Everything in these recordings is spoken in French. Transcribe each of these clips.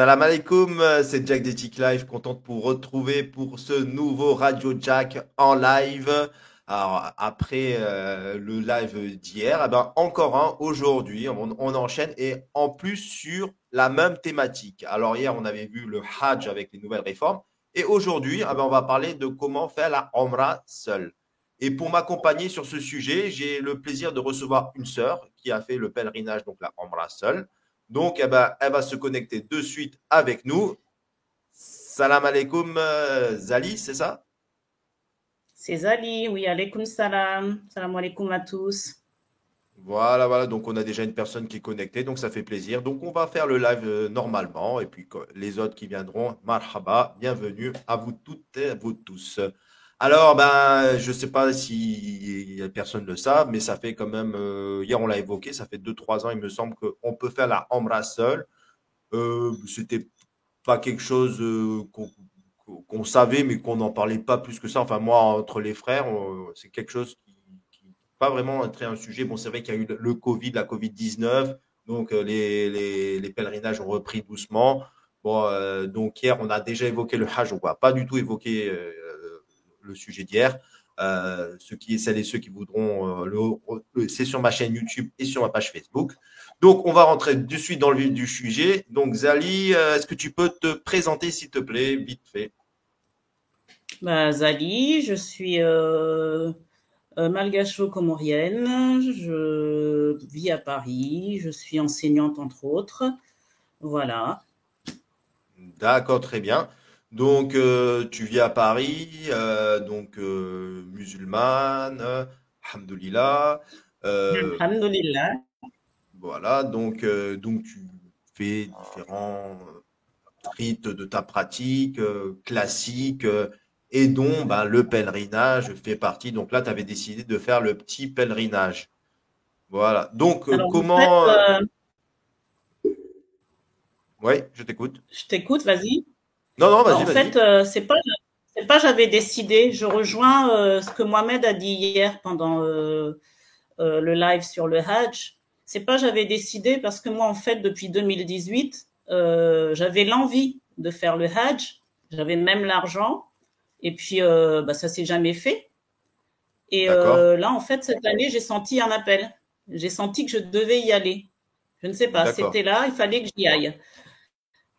Salam alaikum, c'est Jack des Live, content de vous retrouver pour ce nouveau Radio Jack en live. Alors, après euh, le live d'hier, eh ben, encore un aujourd'hui, on, enchaîne et en plus sur la même thématique. Alors, hier, on avait vu le Hajj avec les nouvelles réformes et aujourd'hui, eh ben, on va parler de comment faire la Omra seule. Et pour m'accompagner sur ce sujet, j'ai le plaisir de recevoir une sœur qui a fait le pèlerinage, donc la Omra seule. Donc, eh ben, elle va se connecter de suite avec nous. Salam alaikum, euh, Zali, c'est ça? C'est Zali, oui, alaikum salam. Salam alaikum à tous. Voilà, voilà, donc on a déjà une personne qui est connectée, donc ça fait plaisir. Donc on va faire le live euh, normalement, et puis les autres qui viendront, marhaba, bienvenue à vous toutes et à vous tous. Alors, ben, je ne sais pas si personne ne le sait, mais ça fait quand même, euh, hier on l'a évoqué, ça fait 2-3 ans, il me semble qu'on peut faire la Omra seul. Euh, C'était pas quelque chose euh, qu'on savait, mais qu'on n'en parlait pas plus que ça. Enfin, moi, entre les frères, c'est quelque chose qui, qui pas vraiment entré un sujet. Bon, c'est vrai qu'il y a eu le Covid, la Covid-19, donc euh, les, les, pèlerinages ont repris doucement. Bon, donc hier, on a déjà évoqué le Hajj, on va pas du tout évoquer le sujet d'hier. Euh, ceux qui, celles et ceux qui voudront, euh, c'est sur ma chaîne YouTube et sur ma page Facebook. Donc, on va rentrer de suite dans le vif du sujet. Donc, Zali, euh, est-ce que tu peux te présenter, s'il te plaît, vite fait? Bah, Zali, je suis euh, malgacho-comorienne. Je vis à Paris. Je suis enseignante, entre autres. Voilà. D'accord, très bien. Donc, euh, tu vis à Paris, euh, donc euh, musulmane, alhamdoulilah. alhamdoulilah. Voilà, donc, donc tu fais différents rites de ta pratique classique et dont ben, le pèlerinage fait partie. Donc là, tu avais décidé de faire le petit pèlerinage. Voilà. Donc, comment. Oui, je t'écoute. Je t'écoute, vas-y. Non, non, vas-y. En fait, euh, c'est pas, c'est pas j'avais décidé. Je rejoins euh, ce que Mohamed a dit hier pendant euh, le live sur le Hajj. C'est pas j'avais décidé parce que moi, en fait, depuis 2018, j'avais l'envie de faire le Hajj. J'avais même l'argent. Et puis, bah, ça s'est jamais fait. Et là, en fait, cette année, j'ai senti un appel. J'ai senti que je devais y aller. Je ne sais pas, c'était là, il fallait que j'y aille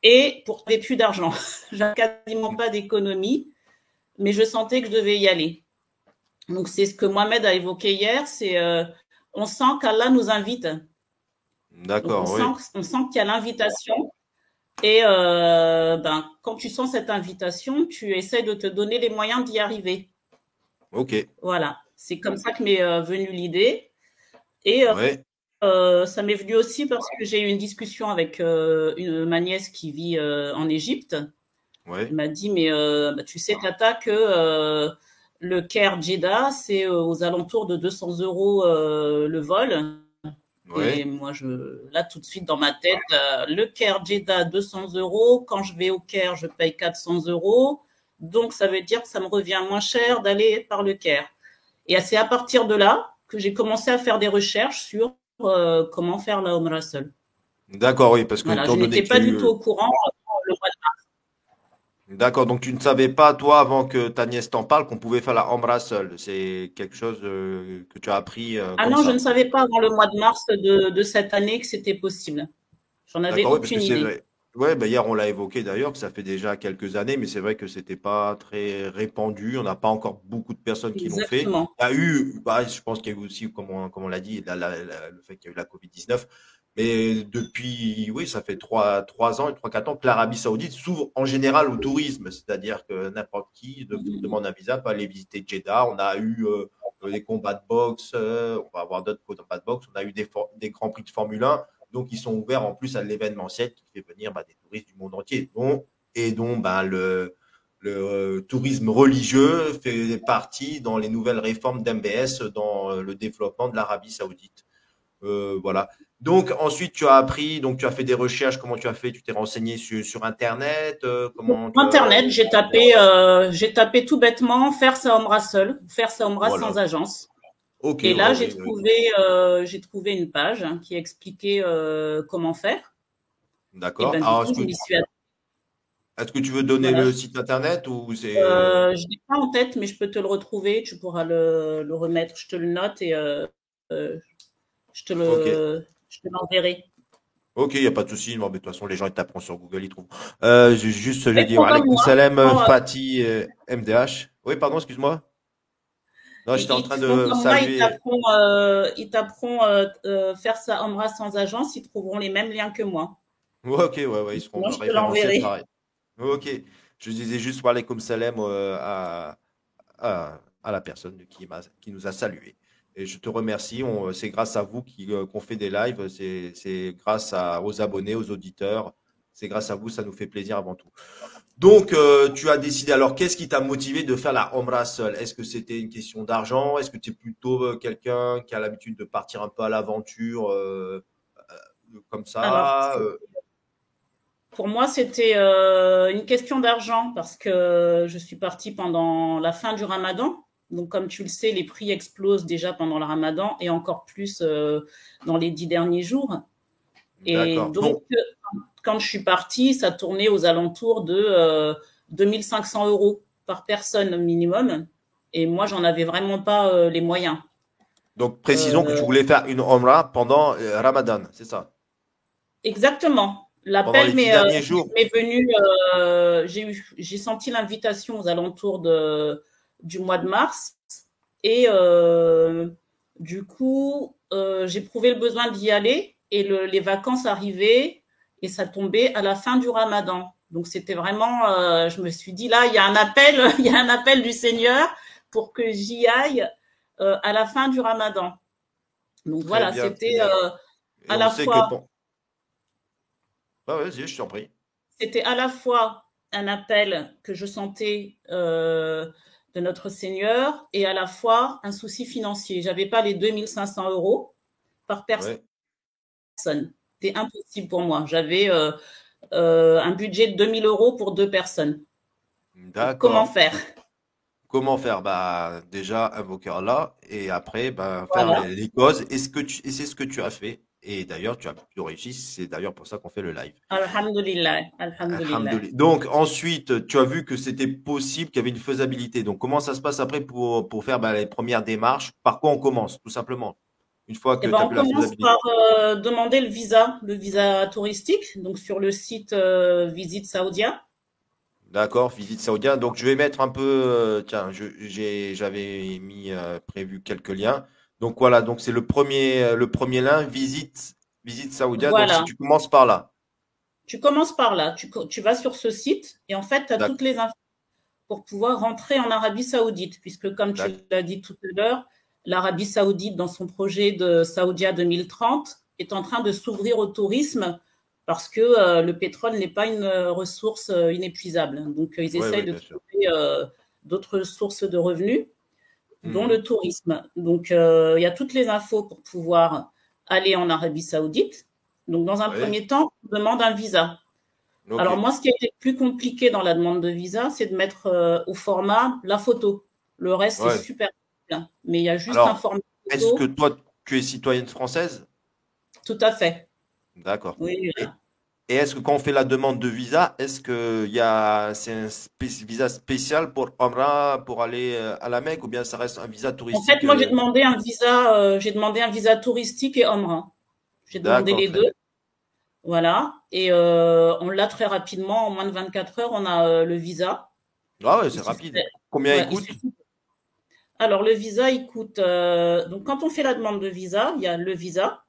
et pour n'avais plus d'argent. J'avais quasiment pas d'économie, mais je sentais que je devais y aller. Donc c'est ce que Mohamed a évoqué hier, c'est euh, on sent qu'Allah nous invite. D'accord. Sent, on sent qu'il y a l'invitation. Et euh, ben, quand tu sens cette invitation, tu essaies de te donner les moyens d'y arriver. Ok. Voilà, c'est comme ça que m'est euh, venue l'idée. Et ouais. Euh, ça m'est venu aussi parce que j'ai eu une discussion avec une, ma nièce qui vit en Égypte. Ouais. Elle m'a dit, mais bah, tu sais, Tata, que le Caire Jeddah, c'est aux alentours de 200 euros le vol. Ouais. Et moi, je, là, tout de suite dans ma tête, le Caire Jeddah, 200 euros. Quand je vais au Caire, je paye 400 euros. Donc, ça veut dire que ça me revient moins cher d'aller par le Caire. Et c'est à partir de là que j'ai commencé à faire des recherches sur euh, comment faire la Omra seule. D'accord, oui, parce que je n'étais pas du tout au courant le mois de mars. D'accord, donc tu ne savais pas, toi, avant que ta nièce t'en parle, qu'on pouvait faire la Omra seule. C'est quelque chose euh, que tu as appris euh, Ah non, je ne savais pas avant le mois de mars de, cette année que c'était possible. J'en avais aucune idée. Oui, ben hier on l'a évoqué d'ailleurs, que ça fait déjà quelques années, mais c'est vrai que c'était pas très répandu. On n'a pas encore beaucoup de personnes qui l'ont fait. Il y a eu, bah, je pense qu'il y a eu aussi, comme on, comme on l'a dit, le fait qu'il y a eu la Covid-19. Mais depuis, oui, ça fait trois, trois ans et trois, quatre ans que l'Arabie Saoudite s'ouvre en général au tourisme. C'est-à-dire que n'importe qui demande un visa peut aller visiter Jeddah. On a eu euh, des combats de boxe, euh, on va avoir d'autres combats de boxe. On a eu des, grands prix de Formule 1. Donc, ils sont ouverts en plus à l'événementiel qui fait venir bah, des touristes du monde entier. et dont bah, le, le tourisme religieux fait partie dans les nouvelles réformes d'MBS dans le développement de l'Arabie saoudite. voilà. Donc ensuite, tu as appris, donc tu as fait des recherches. Comment tu as fait Tu t'es renseigné sur, sur Internet comment Internet, j'ai tapé, j'ai tapé tout bêtement faire sa Omra seul, faire sa Omra sans agence. et là, j'ai trouvé, j'ai trouvé une page hein, qui expliquait comment faire. D'accord. Ben, est-ce que tu veux donner le site internet ou c'est euh, Je l'ai pas en tête, mais je peux te le retrouver. Tu pourras le, remettre. Je te le note et euh, euh, je te le, l'enverrai. Ok, il n'y a pas de souci. de toute façon, les gens ils taperont sur Google, ils trouvent. Euh, juste, je vais dire Alaykoum Salam Fatih MDH. Oui, pardon, excuse-moi. Non, j'étais en train de saluer. Ils taperont, faire ça Omra sans agence, ils trouveront les mêmes liens que moi. ok, ouais, ouais, ils seront moi, je référencés pareil. Ok. Je disais juste wa comme salam euh, à, à, la personne qui, qui nous a salué. Et je te remercie. C'est grâce à vous euh, qu'on fait des lives. C'est grâce aux abonnés, aux auditeurs. C'est grâce à vous. Ça nous fait plaisir avant tout. Donc, euh, tu as décidé. Alors, qu'est-ce qui t'a motivé de faire la Omra seule? Est-ce que c'était une question d'argent? Est-ce que tu es plutôt quelqu'un qui a l'habitude de partir un peu à l'aventure comme ça pour moi, c'était euh, une question d'argent parce que je suis partie pendant la fin du ramadan. Donc, comme tu le sais, les prix explosent déjà pendant le ramadan et encore plus euh, dans les dix derniers jours. Et donc, quand je suis partie, ça tournait aux alentours de 2500 euh, euros par personne minimum. Et moi, j'en avais vraiment pas les moyens. Donc, précisons que tu voulais faire une Omra pendant Ramadan, c'est ça? Exactement. L'appel m'est euh, venu, euh, j'ai senti l'invitation aux alentours de, du mois de mars et euh, du coup, j'ai prouvé le besoin d'y aller et les vacances arrivaient et ça tombait à la fin du ramadan. Donc c'était vraiment, je me suis dit là, il y a un appel, il y a un appel du Seigneur pour que j'y aille à la fin du ramadan. Donc voilà, c'était à la fois je t'en prie. C'était à la fois un appel que je sentais euh, de notre Seigneur et à la fois un souci financier. J'avais pas les 2500 euros par personne. C'était impossible pour moi. J'avais euh, euh, un budget de 2000 euros pour deux personnes. Comment faire? Comment faire? Bah, Déjà, invoquer là et après, bah, faire les, causes. Et c'est ce que tu as fait? Et d'ailleurs, tu as plutôt réussi. C'est d'ailleurs pour ça qu'on fait le live. Alhamdulillah. Alhamdulillah. Donc, ensuite, tu as vu que c'était possible, qu'il y avait une faisabilité. Donc, comment ça se passe après pour, pour faire bah, les premières démarches? Par quoi on commence, tout simplement? Une fois que eh ben, as on commence par euh, demander le visa, le visa touristique, donc sur le site euh, Visite Saoudia. D'accord, Visite Saoudia. Donc, je vais mettre un peu. Euh, tiens, j'avais mis prévu quelques liens. Donc voilà, donc c'est le premier, euh, le premier lien, visite, visite Saoudia. Donc si tu commences par là. Tu commences par là, tu, tu vas sur ce site et en fait, tu as toutes les infos pour pouvoir rentrer en Arabie Saoudite, puisque comme tu l'as dit tout à l'heure, l'Arabie Saoudite, dans son projet de Saoudia 2030, est en train de s'ouvrir au tourisme parce que euh, le pétrole n'est pas une euh, ressource inépuisable. Donc, ils essayent de trouver d'autres sources de revenus dont mhm. le tourisme. Donc, euh, il y a toutes les infos pour pouvoir aller en Arabie Saoudite. Donc, dans un premier temps, on demande un visa. Alors, moi, ce qui a été plus compliqué dans la demande de visa, c'est de mettre euh, au format la photo. Le reste, c'est super bien. Mais il y a juste un format. Est-ce que toi, tu es citoyenne française? Tout à fait. D'accord. Oui, et est-ce que quand on fait la demande de visa, est-ce que y a c'est un visa spécial pour Omra pour aller euh, à la Mecque ou bien ça reste un visa touristique En fait, moi j'ai euh? demandé un visa, euh, j'ai demandé un visa touristique et Omra. J'ai demandé les deux. Voilà, et on l'a très rapidement, en moins de 24 heures, on a le visa. Ah ouais, c'est rapide. Combien il coûte Alors le visa, il coûte. donc quand on fait la demande de visa, il y a le visa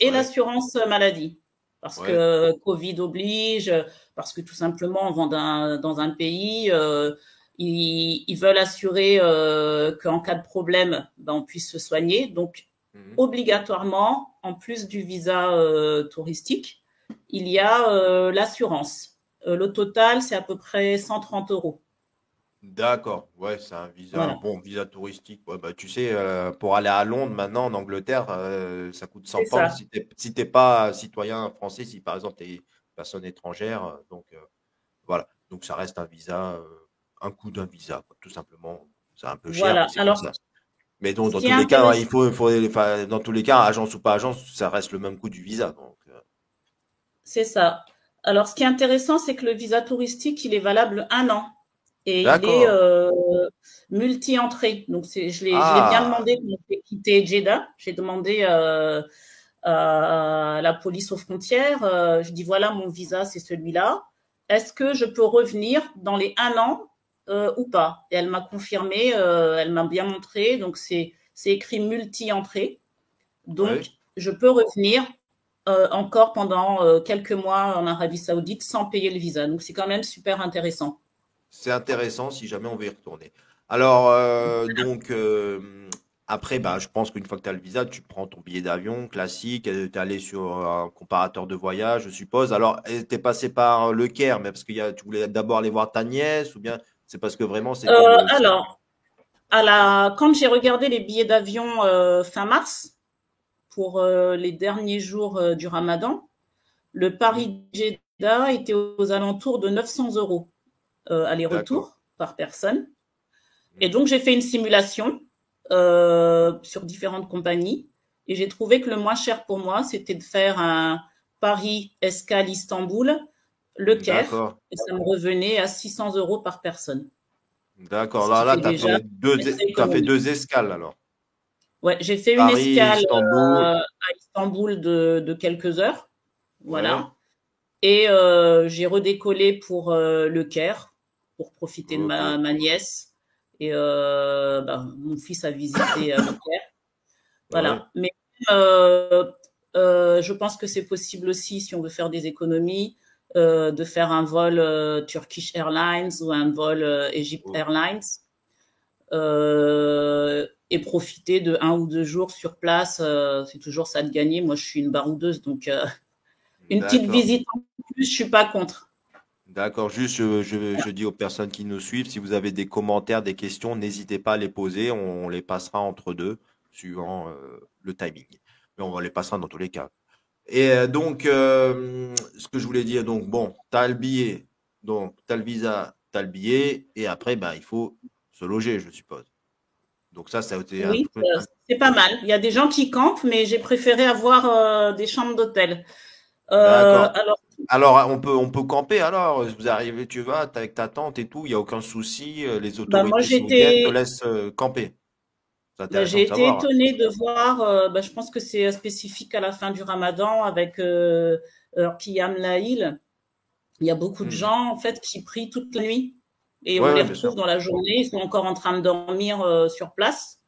et l'assurance maladie parce que Covid oblige, parce que tout simplement, on vend dans un pays, euh, ils, veulent assurer euh, qu'en cas de problème, ben, on puisse se soigner. Donc, mhm. obligatoirement, en plus du visa euh, touristique, il y a l'assurance. le total, c'est à peu près 130 euros. D'accord, ouais, c'est un visa, un bon visa touristique. Ouais, bah, tu sais, euh, pour aller à Londres maintenant, en Angleterre, euh, ça coûte 100 C'est pounds ça. si tu n'es pas citoyen français, si par exemple tu es personne étrangère. euh, Donc euh, voilà, donc ça reste un visa, euh, un coût d'un visa, quoi, tout simplement. C'est un peu cher, mais Voilà. c'est comme Alors, ça. Mais donc, ce dans qui est tous les cas, intéressant, il faut, il faut, enfin, dans tous les cas, agence ou pas agence, ça reste le même coût du visa. Donc, euh, c'est ça. Alors, ce qui est intéressant, c'est que le visa touristique, il est valable un an et il est euh, multi-entrée. Donc, c'est, je l'ai, bien Ah, demandé quand j'ai quitté Jeddah. J'ai demandé euh, à la police aux frontières. euh, je dis voilà, mon visa, c'est celui-là. Est-ce que je peux revenir dans les un an ou pas? Et elle m'a confirmé, elle m'a bien montré. Donc, c'est, c'est écrit multi-entrée. Donc, je peux revenir euh, encore pendant euh, quelques mois en Arabie Saoudite sans payer le visa. Donc, c'est quand même super intéressant. C'est intéressant si jamais on veut y retourner. Alors, euh, donc, euh, après, bah, je pense qu'une fois que tu as le visa, tu prends ton billet d'avion classique, tu es allé sur un comparateur de voyage, je suppose. Alors, tu es passé par le Caire, mais parce que y a, tu voulais d'abord aller voir ta nièce, ou bien c'est parce que vraiment Euh, le. c'est- alors, à la, quand j'ai regardé les billets d'avion euh, fin mars pour euh, les derniers jours euh, du Ramadan, le Paris-Jeddah était aux alentours de 900 euros euh, aller-retour par personne. Et Hmm, donc, j'ai fait une simulation euh, sur différentes compagnies et j'ai trouvé que le moins cher pour moi, c'était de faire un Paris-Escale-Istanbul, Le Caire, et ça me revenait à 600 euros par personne, D'accord. Là, là, tu as déjà fait deux, fait escales alors. Ouais, j'ai fait une Paris, escale Istanbul. euh, à Istanbul de, de quelques heures, Ouais. voilà, et euh, j'ai redécollé pour euh, Le Caire pour profiter de Ok. ma, ma nièce. Et euh, bah, mon fils a visité euh, Caire. Ouais. Voilà. Mais euh, je pense que c'est possible aussi, si on veut faire des économies, de faire un vol Turkish Airlines ou un vol Egypt Airlines et profiter de un ou deux jours sur place. euh, c'est toujours ça de gagner. Moi, je suis une baroudeuse, donc euh, une petite visite en plus, je suis pas contre. D'accord, juste je, je- je dis aux personnes qui nous suivent, si vous avez des commentaires, des questions, n'hésitez pas à les poser, on, les passera entre deux, suivant euh, le timing. Mais on les passera dans tous les cas. Et euh, donc, euh, ce que je voulais dire, donc bon, tu as le billet, donc tu as le visa, tu as le billet, et après, ben, il faut se loger, je suppose. Donc ça, ça a été un Oui, euh, c'est pas mal. Il y a des gens qui campent, mais j'ai préféré avoir des chambres d'hôtel. Alors, Alors, on peut, on peut camper alors. Vous arrivez, tu vas, avec ta tante et tout, il n'y a aucun souci. euh, Les bah, moi, autorités saoudiennes te laissent euh, camper. Bah, j'ai été étonnée de voir, euh, bah, je pense que c'est spécifique à la fin du Ramadan avec euh, Qiyam Laïl. Il y a beaucoup de Hmm. gens en fait qui prient toute la nuit et on les retrouve dans la journée, ils sont encore en train de dormir euh, sur place.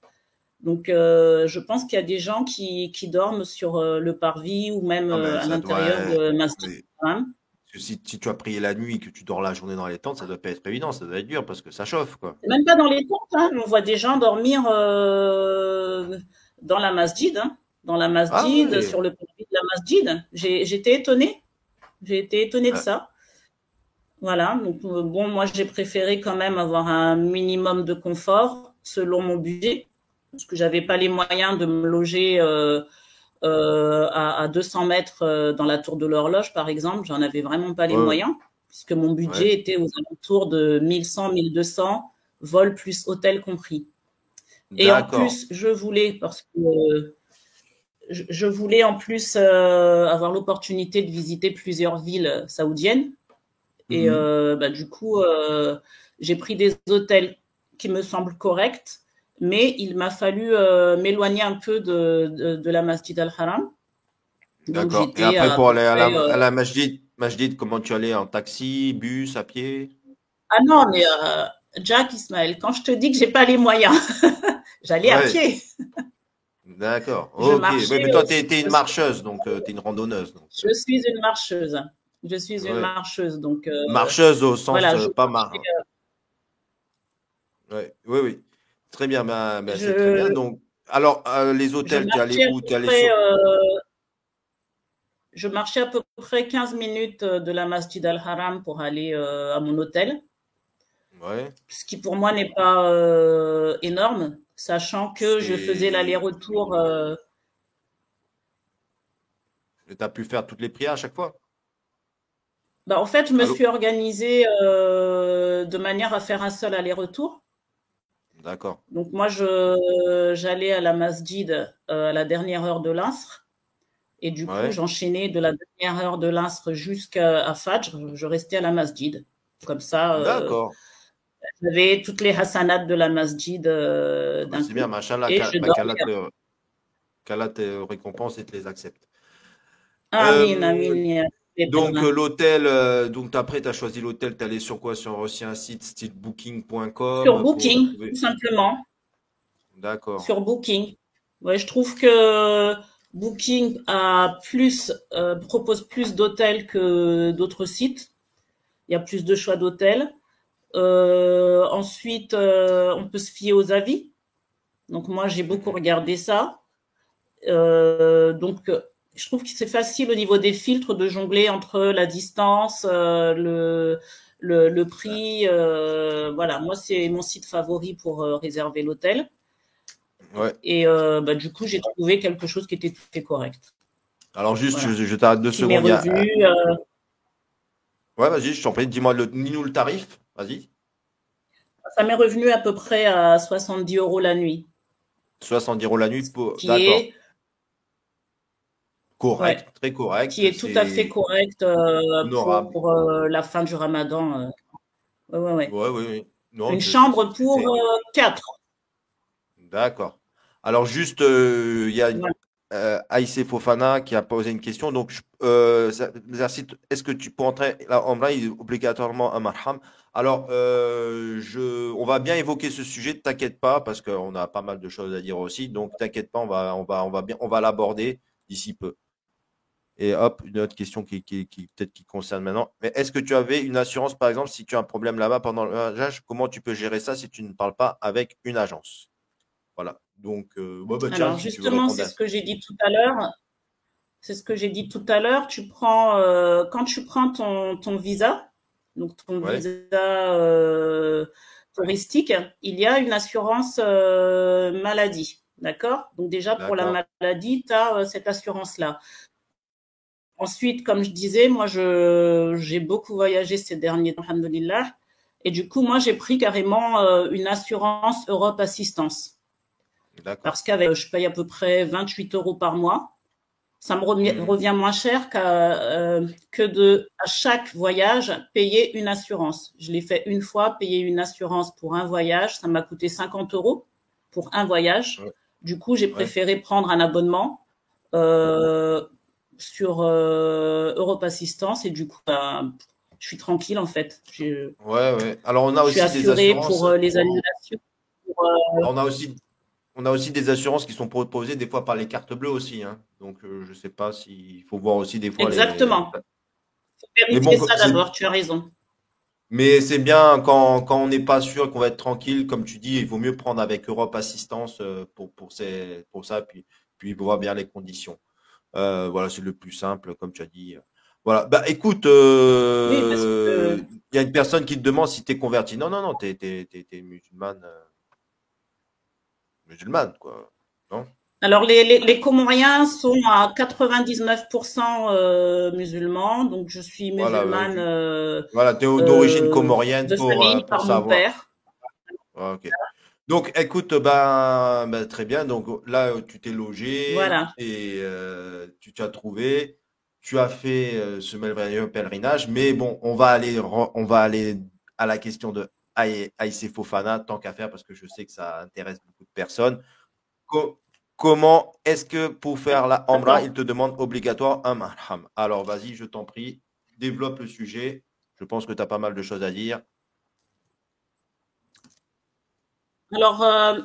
Donc euh, je pense qu'il y a des gens qui, qui dorment sur euh, le parvis ou même Ah, euh, mais à ça doit. l'intérieur de Masjid. Haram. Parce que si, si tu as prié la nuit et que tu dors la journée dans les tentes, ça doit pas être évident, ça doit être dur parce que ça chauffe, quoi. Même pas dans les tentes, hein. On voit des gens dormir euh, dans la masjid, hein. Dans la Ah masjid, sur le parvis de la masjid. J'étais étonnée. J'ai été étonnée de Ah, ça. Voilà. Donc, euh, bon, moi, j'ai préféré quand même avoir un minimum de confort selon mon budget, parce que j'avais pas les moyens de me loger euh, euh, à, à 200 mètres euh, dans la tour de l'horloge, par exemple. J'en avais vraiment pas les Ouais, moyens, puisque mon ouais. budget était aux alentours de 1100, 1200, vol plus hôtel compris. Et en plus, je voulais, parce que je, je voulais en plus euh, avoir l'opportunité de visiter plusieurs villes saoudiennes. Et Mhm. bah, du coup, j'ai pris des hôtels qui me semblent corrects, mais il m'a fallu euh, m'éloigner un peu de, de, de la Masjid al-Haram. D'accord. Et après, à pour aller à la, euh, à la Masjid, Masjid, comment tu allais? En taxi, bus, à pied? Ah non, mais euh, Jack Ismaël, quand je te dis que j'ai pas les moyens, j'allais à pied. D'accord. Ok. Oui, mais toi, euh, t'es, t'es une marcheuse, donc tu t'es une randonneuse. Donc, je suis une marcheuse. Je suis euh, une ouais. marcheuse. Donc euh, Marcheuse au sens voilà, euh, pas marchais, mar. Ouais. Oui, oui. Très bien, bah, bah, c'est très bien. Donc, alors, euh, les hôtels, tu es allé marchais à où? allé près, sur. euh, je marchais à peu près 15 minutes euh, de la Masjid al-Haram pour aller euh, à mon hôtel. Ouais. Ce qui pour moi n'est pas énorme, sachant que je faisais l'aller-retour. Tu as pu faire toutes les prières à chaque fois? Bah, En fait, je me suis organisée de manière à faire un seul aller-retour. D'accord. Donc moi, j'allais à la masjid euh, à la dernière heure de l'Asr. Et du coup, j'enchaînais de la dernière heure de l'Asr jusqu'à Fajr. Je restais à la masjid. Comme ça, euh, D'accord. j'avais toutes les hasanats de la masjid euh, C'est bien, machin là, qu'Allah te récompense et te les accepte. Amin, amin. Donc l'hôtel, euh, donc après tu as choisi l'hôtel, tu allé sur quoi? Sur aussi un site style booking.com Sur Booking, tout simplement. D'accord. Sur Booking. Ouais, je trouve que Booking a plus, euh, propose plus d'hôtels que d'autres sites. Il y a plus de choix d'hôtels. Euh, ensuite, on peut se fier aux avis. Donc moi, j'ai beaucoup regardé ça. donc je trouve que c'est facile au niveau des filtres de jongler entre la distance, euh, le, le, prix. Euh, voilà, moi, c'est mon site favori pour euh, réserver l'hôtel. Ouais. Et bah, du coup, j'ai trouvé quelque chose qui était tout fait correct. Alors, juste, je, t'arrête deux secondes. Ouais, vas-y, je t'en prie, dis-moi, le, dis-nous le tarif, vas-y. Ça m'est revenu à peu près à 70 euros la nuit. 70 euros la nuit, pour... d'accord. Correct, très correct. Qui est, tout à fait correct euh, pour, euh, la fin du ramadan. Euh. Ouais, ouais, ouais. Une chambre pour quatre. D'accord. Alors, juste, il y a ouais. Fofana qui a posé une question. Donc, est-ce que tu peux entrer là, en vrai, obligatoirement un marham Alors, je, on va bien évoquer ce sujet, t'inquiète pas, parce qu'on a pas mal de choses à dire aussi. Donc, t'inquiète pas, on va, on va, on va bien, on va l'aborder d'ici peu. Et hop, une autre question qui, qui, peut-être qui concerne maintenant. Mais est-ce que tu avais une assurance, par exemple, si tu as un problème là-bas pendant le voyage, comment tu peux gérer ça si tu ne parles pas avec une agence? Voilà. Donc, euh, bah, Alors, justement, c'est ce que j'ai dit tout à l'heure. C'est ce que j'ai dit tout à l'heure. Tu prends, euh, quand tu prends ton, ton visa, donc ton visa euh, touristique, il y a une assurance maladie. D'accord? Donc, déjà, pour la maladie, tu as cette assurance-là. Ensuite, comme je disais, moi, j'ai beaucoup voyagé ces derniers temps, alhamdoulilah. Et du coup, moi, j'ai pris carrément euh, une assurance Europe Assistance. Parce qu'avec, je paye à peu près 28 euros par mois. Ça me mmh. revient, moins cher euh, que de, à chaque voyage, payer une assurance. Je l'ai fait une fois, payer une assurance pour un voyage. Ça m'a coûté 50 euros pour un voyage. Du coup, j'ai préféré prendre un abonnement. Euh, sur euh, Europe Assistance et du coup, bah, je suis tranquille en fait. Je, ouais, ouais. Alors on a aussi suis assuré pour euh, les annulations. Euh, on a aussi on a aussi des assurances qui sont proposées des fois par les cartes bleues aussi. Hein. Donc je ne sais pas s'il faut voir aussi des fois. Exactement. Il faut vérifier ça d'abord, tu as raison. Mais c'est bien quand, quand on n'est pas sûr qu'on va être tranquille, comme tu dis, il vaut mieux prendre avec Europe Assistance pour, pour, ces, pour ça, puis, puis voir bien les conditions. Euh, voilà, c'est le plus simple, comme tu as dit. Voilà. Bah, écoute, euh, il y a une personne qui te demande si tu es converti. Non, non, non, tu es, musulmane. Euh, musulmane, quoi. Non? Alors, les, les, Comoriens sont à 99% musulmans, donc je suis musulmane. Voilà, tu es d'origine comorienne pour, pour savoir. Mon père. ok. Donc, écoute, ben, ben, très bien. Donc là, tu t'es logé voilà. et euh, tu t'as trouvé. Tu as fait euh, ce pèlerinage, mais bon, on va aller, on va aller à la question de Aïssé Fofana, tant qu'à faire, parce que je sais que ça intéresse beaucoup de personnes. comment est-ce que pour faire la Amra, il te demande obligatoire un marham? Alors, vas-y, je t'en prie, développe le sujet. Je pense que tu as pas mal de choses à dire. Alors, euh,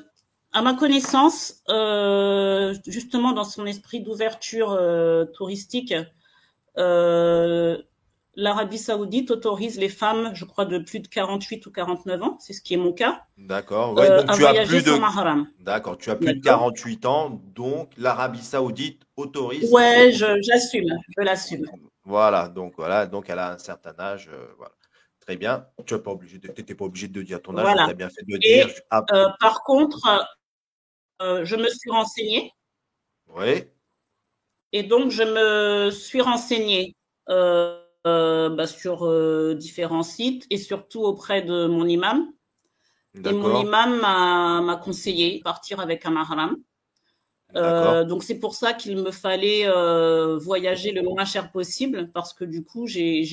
à ma connaissance, euh, justement dans son esprit d'ouverture euh, touristique, l'Arabie saoudite autorise les femmes, je crois, de plus de 48 ou 49 ans, c'est ce qui est mon cas. D'accord. Ouais, donc tu as plus de D'accord, tu as plus de 48 ans, donc l'Arabie saoudite autorise. Ouais, j'assume, je, l'assume. Voilà, donc voilà, donc elle a un certain âge, voilà. Très bien. Tu n'étais pas, obligé de, pas obligé de dire ton âge, tu as bien fait de le dire. Euh, par contre, euh, je me suis renseignée. Oui. Et donc, je me suis renseignée euh, bah, sur différents sites et surtout auprès de mon imam. Et mon imam m'a conseillé de partir avec un mahram. donc c'est pour ça qu'il me fallait voyager le moins cher possible parce que du coup j'ai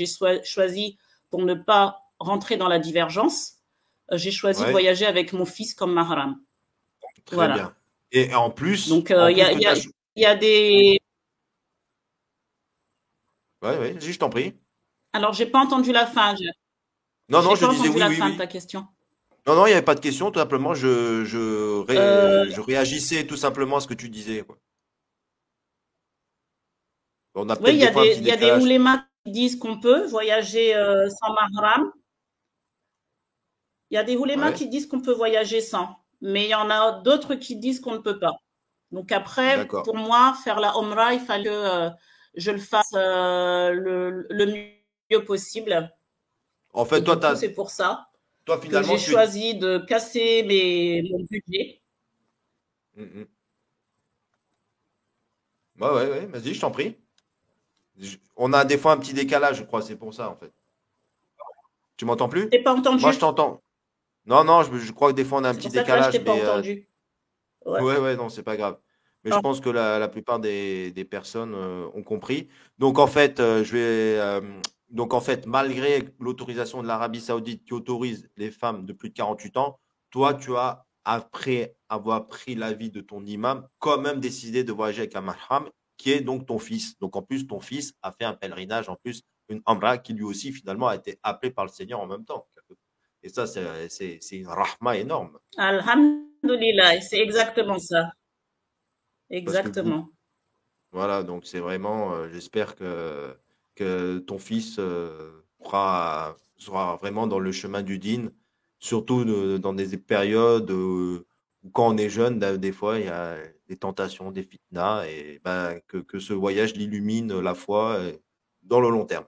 choisi pour ne pas rentrer dans la divergence, euh, j'ai choisi de voyager avec mon fils comme mahram. Très voilà. bien. Et en plus, donc euh, il y, a des. Oui, oui, je t'en prie. Alors, j'ai pas entendu la fin. Non, non, je disais oui, la oui, fin de ta question. Non, non, il n'y avait pas de question. Tout simplement, je, je, euh. je réagissais tout simplement à ce que tu disais. On a oui, il y a des, il y a des disent qu'on peut voyager euh, sans mahram. Il y a des oulémas qui disent qu'on peut voyager sans, mais il y en a d'autres qui disent qu'on ne peut pas. Donc après, pour moi, faire la Omra, il fallait que euh, je le fasse euh, le, mieux possible. En fait, toi, c'est pour ça. Toi, finalement, j'ai choisi de casser mes, mon budget. Mm, mm. ouais, ouais, vas-y, je t'en prie. On a des fois un petit décalage, je crois, c'est pour ça en fait. Tu m'entends plus? T'es pas entendu Moi je t'entends. Non, non, je, crois que des fois on a un petit décalage. je pas euh, entendu. Ouais. ouais, non, c'est pas grave. Mais je pense que la, plupart des, personnes euh, ont compris. Donc en fait, euh, je vais. donc en fait, malgré l'autorisation de l'Arabie Saoudite qui autorise les femmes de plus de 48 ans, toi, tu as, après avoir pris l'avis de ton imam, quand même décidé de voyager avec un mahram qui est donc ton fils. Donc en plus, ton fils a fait un pèlerinage, en plus, une Amra qui lui aussi finalement a été appelé par le Seigneur en même temps. Et ça, c'est une rahma énorme. Alhamdulillah, c'est exactement ça. Exactement. voilà, donc c'est vraiment, euh, j'espère que, que ton fils euh, sera vraiment dans le chemin du din, surtout dans des périodes où, quand on est jeune, des fois, il y a des tentations, des fitnas, et ben, que, que ce voyage l'illumine la foi euh, dans le long terme.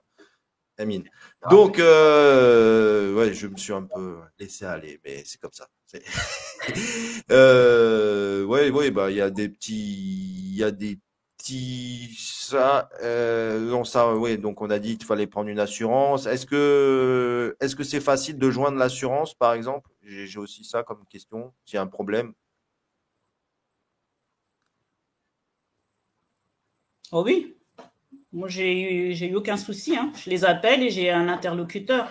Amine. Ah, Donc, euh, ouais, je me suis un peu laissé aller, mais c'est comme ça. euh, ouais, ouais, bah, il y a des petits, il y a des petits, ça, euh, non, ça, ouais, donc on a dit qu'il fallait prendre une assurance. Est-ce que, est-ce que c'est facile de joindre l'assurance, par exemple? J'ai aussi ça comme question. S'il y a un problème, Oh oui, moi j'ai eu, aucun souci. Hein. Je les appelle et j'ai un interlocuteur.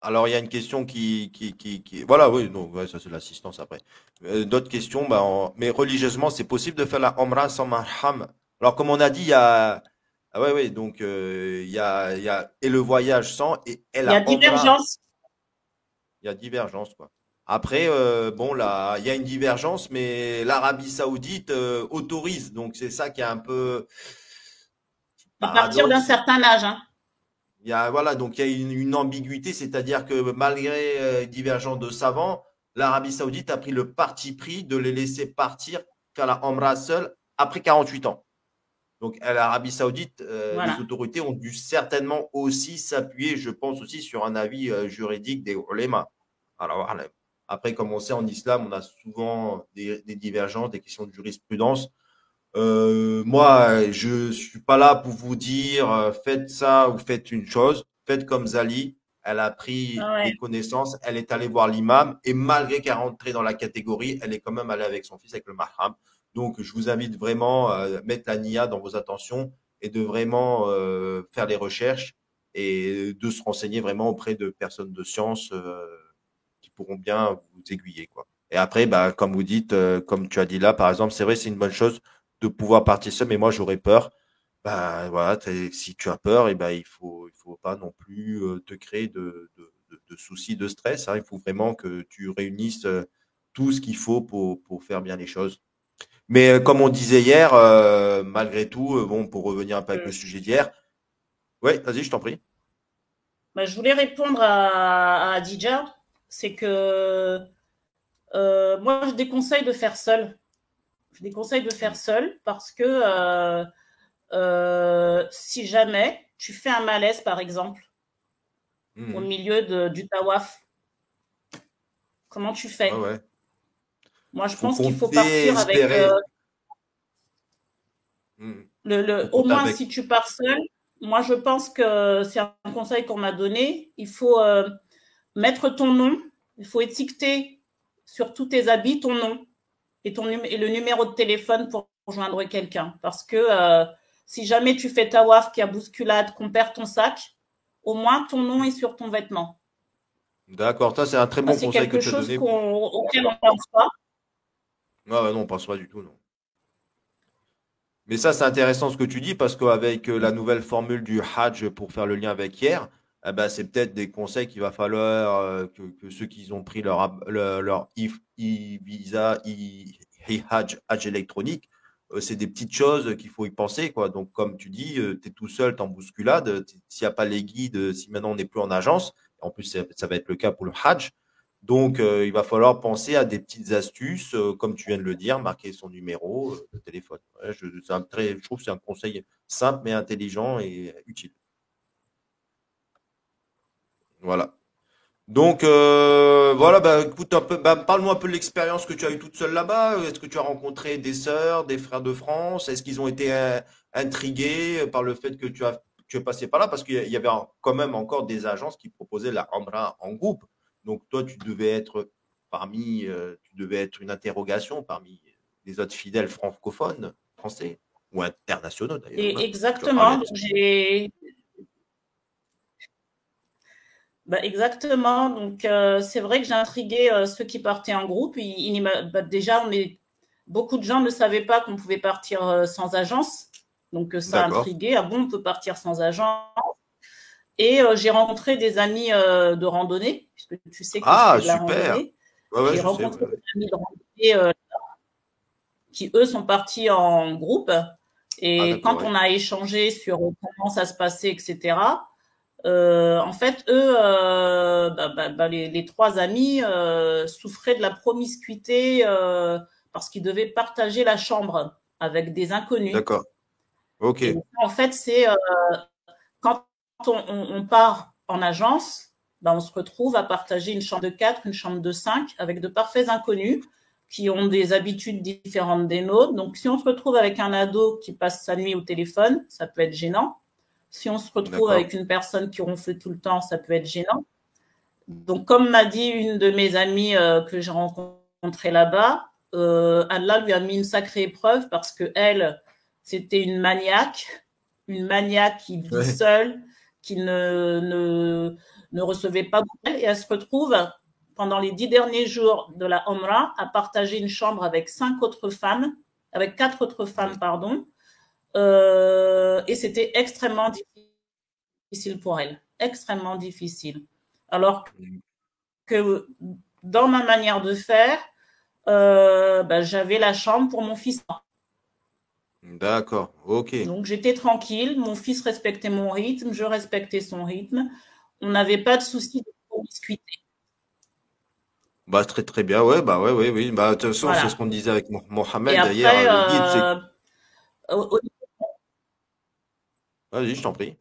Alors, il y a une question qui. qui, qui, Voilà, oui, donc, ça c'est l'assistance après. Euh, d'autres questions, bah, mais religieusement, c'est possible de faire la Omra sans marham? Alors, comme on a dit, il y a. Ah ouais, ouais, donc euh, il, y a, y a. Et le voyage sans. Et, il y a divergence. Il y a divergence, quoi. Après, euh, bon, là, il y a une divergence, mais l'Arabie Saoudite euh, autorise. Donc, c'est ça qui est un peu. À partir d'un certain âge. Hein. Il y a, voilà, donc il y a une, ambiguïté, c'est-à-dire que malgré euh, divergence de savants, l'Arabie Saoudite a pris le parti pris de les laisser partir faire la Amra seule après 48 ans. Donc, l'Arabie Saoudite, les autorités ont dû certainement aussi s'appuyer, je pense aussi, sur un avis juridique des ulémas. Alors, après, comme on sait, en islam, on a souvent des, divergences, des questions de jurisprudence. Euh, moi, je suis pas là pour vous dire euh, faites ça ou faites une chose. Faites comme Zali. Elle a pris ah des connaissances, elle est allée voir l'imam et malgré qu'elle rentrée dans la catégorie, elle est quand même allée avec son fils, avec le mahram. Donc, je vous invite vraiment à mettre la NIA dans vos attentions et de vraiment euh, faire les recherches et de se renseigner vraiment auprès de personnes de science pourront bien vous aiguiller. Quoi. Et après, bah, comme vous dites, euh, comme tu as dit là, par exemple, c'est vrai, c'est une bonne chose de pouvoir partir seul, mais moi, j'aurais peur. Bah, voilà, si tu as peur, et eh ben, il faut, il faut pas non plus euh, te créer de, de, de, soucis, de stress. Hein. Il faut vraiment que tu réunisses euh, tout ce qu'il faut pour, pour, faire bien les choses. Mais comme on disait hier, malgré tout, bon, pour revenir un peu avec le sujet d'hier, ouais, vas-y, je t'en prie. Bah, je voulais répondre à, à Adija c'est que euh, moi, je déconseille de faire seul. Je déconseille de faire seul parce que euh, euh, si jamais tu fais un malaise, par exemple, au mhm. milieu de, du tawaf. Comment tu fais? Moi, je pense qu'il faut partir avec. Euh, mhm. le, au moins, si tu pars seul, moi, je pense que c'est un conseil qu'on m'a donné. Il faut euh, mettre ton nom, il faut étiqueter sur tous tes habits ton nom et, ton, et le numéro de téléphone pour rejoindre quelqu'un. Parce que euh, si jamais tu fais tawaf, qui a bousculade, qu'on perd ton sac, au moins ton nom est sur ton vêtement. D'accord, ça c'est un très bon conseil que tu as donné. C'est quelque chose auquel on ne pense pas. Non, on pense pas du tout, non. Mais ça, c'est intéressant ce que tu dis parce qu'avec euh, la nouvelle formule du Hajj pour faire le lien avec hier, eh ben, c'est peut-être des conseils qu'il va falloir euh, que, ceux qui ont pris leur, leur, e-visa, e-Hajj électronique, euh, c'est des petites choses qu'il faut y penser. Quoi. Donc, comme tu dis, tu es tout seul, tu en bousculade. S'il n'y a pas les guides, si maintenant on n'est plus en agence, en plus, ça va être le cas pour le Hajj, donc, euh, il va falloir penser à des petites astuces, euh, comme tu viens de le dire, marquer son numéro euh, de téléphone. je, trouve que c'est un conseil simple mais intelligent et utile. Voilà. Donc, voilà, bah, écoute, bah, parle-moi un peu de l'expérience que tu as eue toute seule là-bas. Est-ce que tu as rencontré des sœurs, des frères de France? Est-ce qu'ils ont été intrigués par le fait que tu as tu es passé par là? Parce qu'il y avait quand même encore des agences qui proposaient la Ambra en groupe. Donc toi, tu devais être parmi, euh, tu devais être une interrogation parmi les autres fidèles francophones, français ou internationaux d'ailleurs. Hein. Exactement. Bah, exactement. Donc euh, c'est vrai que j'ai intrigué euh, ceux qui partaient en groupe. Bah, déjà, beaucoup de gens ne savaient pas qu'on pouvait partir sans agence. Donc ça a intrigué. Ah bon, on peut partir sans agence et euh, j'ai rencontré des amis euh, de randonnée, puisque tu sais que ah, je fais de la super. randonnée. j'ai rencontré des amis de randonnée euh, qui, eux, sont partis en groupe. Et ah, quand on a échangé sur comment ça se passait, etc., en fait, eux, bah, bah, bah, les, les, trois amis souffraient de la promiscuité parce qu'ils devaient partager la chambre avec des inconnus. D'accord. Ok. en fait, c'est quand on, part en agence, ben, on se retrouve à partager une chambre de 4, une chambre de 5 avec de parfaits inconnus qui ont des habitudes différentes des nôtres. Donc, si on se retrouve avec un ado qui passe sa nuit au téléphone, ça peut être gênant. Si on se retrouve avec une personne qui ronfle tout le temps, ça peut être gênant. Donc, comme m'a dit une de mes amies euh, que j'ai rencontrée là-bas, euh, Allah lui a mis une sacrée épreuve parce que elle, c'était une maniaque, une maniaque qui vit seule, qui ne, ne, ne recevait pas et elle se retrouve pendant les dix derniers jours de la Omra à partager une chambre avec cinq autres femmes, avec quatre autres femmes, pardon. Euh, et c'était extrêmement difficile pour elle, extrêmement difficile. Alors que dans ma manière de faire, euh, ben, j'avais la chambre pour mon fils. D'accord, ok. Donc j'étais tranquille, mon fils respectait mon rythme, je respectais son rythme. On n'avait pas de souci de promiscuité. Bah très très bien, ouais, bah ouais, ouais, oui. Bah de toute façon, c'est ce qu'on disait avec Mohamed hier. Euh, vas-y, je t'en prie.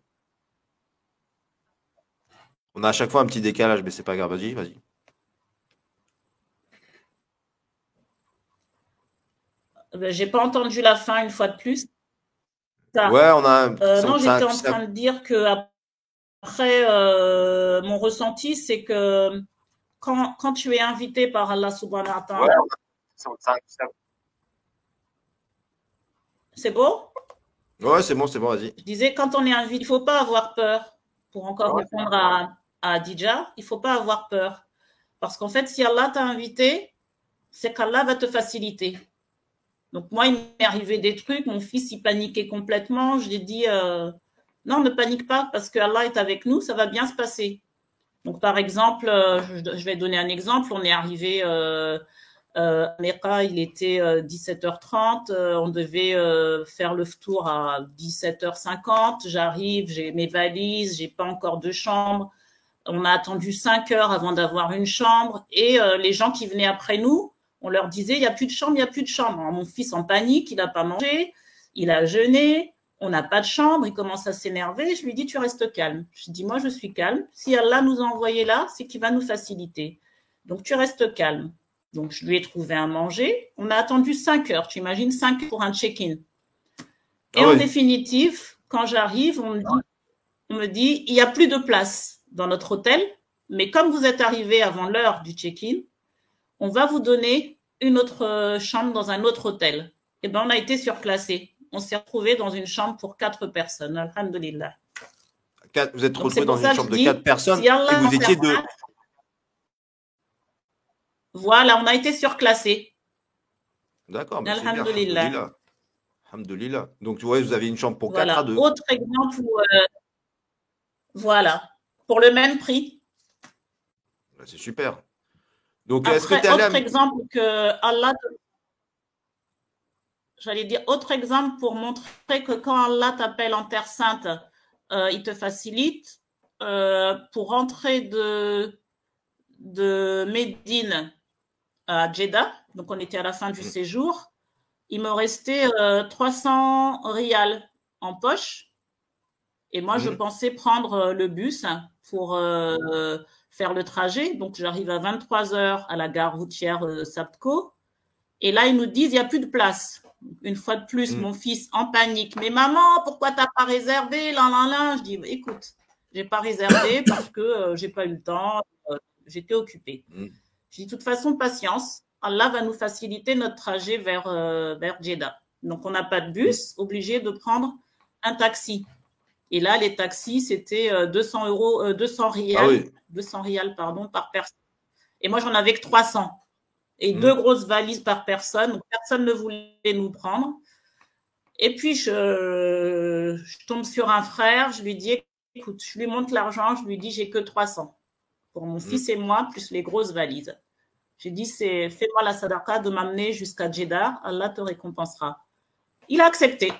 On a à chaque fois un petit décalage, mais c'est pas grave, vas-y, vas-y. J'ai pas entendu la fin une fois de plus. Ouais, on a. Euh, non, j'étais en train de dire que après, euh, mon ressenti, c'est que quand, quand, tu es invité par Allah subhanahu wa ta'ala. c'est beau Ouais, c'est bon, c'est bon, vas-y. Je disais, quand on est invité, il ne faut pas avoir peur. Pour encore répondre à, à Adija, il ne faut pas avoir peur. Parce qu'en fait, si Allah t'a invité, c'est qu'Allah va te faciliter. Donc moi, il m'est arrivé des trucs, mon fils, il paniquait complètement. Je lui ai dit, euh, non, ne panique pas parce que Allah est avec nous, ça va bien se passer. Donc par exemple, euh, je, vais donner un exemple. On est arrivé euh, euh à Mecca, il était 17h30, on devait faire le tour à 17h50. J'arrive, j'ai mes valises, j'ai pas encore de chambre. On a attendu 5 heures avant d'avoir une chambre et les gens qui venaient après nous, on leur disait, il n'y a plus de chambre, il n'y a plus de chambre. mon fils en panique, il n'a pas mangé, il a jeûné, On n'a pas de chambre, il commence à s'énerver. Je lui dis, tu restes calme. Je dis, moi, je suis calme. Si Allah nous a envoyé là, c'est qu'il va nous faciliter. Donc, tu restes calme. Donc, je lui ai trouvé à manger. On a attendu 5 heures. Tu imagines 5 heures pour un check-in. Et Ah en définitive, quand j'arrive, on me dit, on me dit, il n'y a plus de place dans notre hôtel, mais comme vous êtes arrivé avant l'heure du check-in, on va vous donner une autre euh, chambre dans un autre hôtel. Et ben, on a été surclassé. On s'est retrouvé dans une chambre pour quatre personnes. Alhamdulillah. Quatre- vous êtes retrouvé dans une chambre de dis, quatre personnes si et vous étiez deux. Voilà, on a été surclassé. D'accord. Alhamdulillah. Alhamdulillah. Alhamdulillah. Donc, tu vois, vous avez une chambre pour quatre à deux. Autre exemple où, euh, voilà, pour le même prix. Bah, C'est super. Donc, que allé autre exemple que Allah, j'allais dire, autre exemple pour montrer que quand Allah t'appelle en Terre Sainte, euh, il te facilite. Euh, pour rentrer de, de Médine à Jeddah, donc on était à la fin du Mm. séjour, il me restait euh, 300 rials en poche. Et moi, je Mhm. pensais prendre euh, le bus pour euh, faire le trajet. Donc, j'arrive à 23 heures à la gare routière euh, Sapco. Et là, ils nous disent, il n'y a plus de place. Une fois de plus, Mm. mon fils en panique. Mais maman, pourquoi t'as pas réservé? Là, là, là. Je dis, écoute, j'ai pas réservé parce que euh, j'ai pas eu le temps. euh, J'étais occupée. Mm. Je dis, de toute façon, patience. Allah va nous faciliter notre trajet vers, euh, vers Jeddah. Donc, on n'a pas de bus, obligé de prendre un taxi. Et là, les taxis, c'était euh, 200 euros, euh, 200 rials, Ah oui. 200 rials, pardon, par personne. Et moi, j'en avais que 300. Et Mhm. deux grosses valises par personne. Donc, personne ne voulait nous prendre. Et puis, je, je tombe sur un frère. Je lui dis, écoute, je lui montre l'argent. Je lui dis, j'ai que 300 pour mon fils et moi, plus les grosses valises. J'ai dit, c'est, fais-moi la sadaqa de m'amener jusqu'à Jeddah. Allah te récompensera. Il a accepté.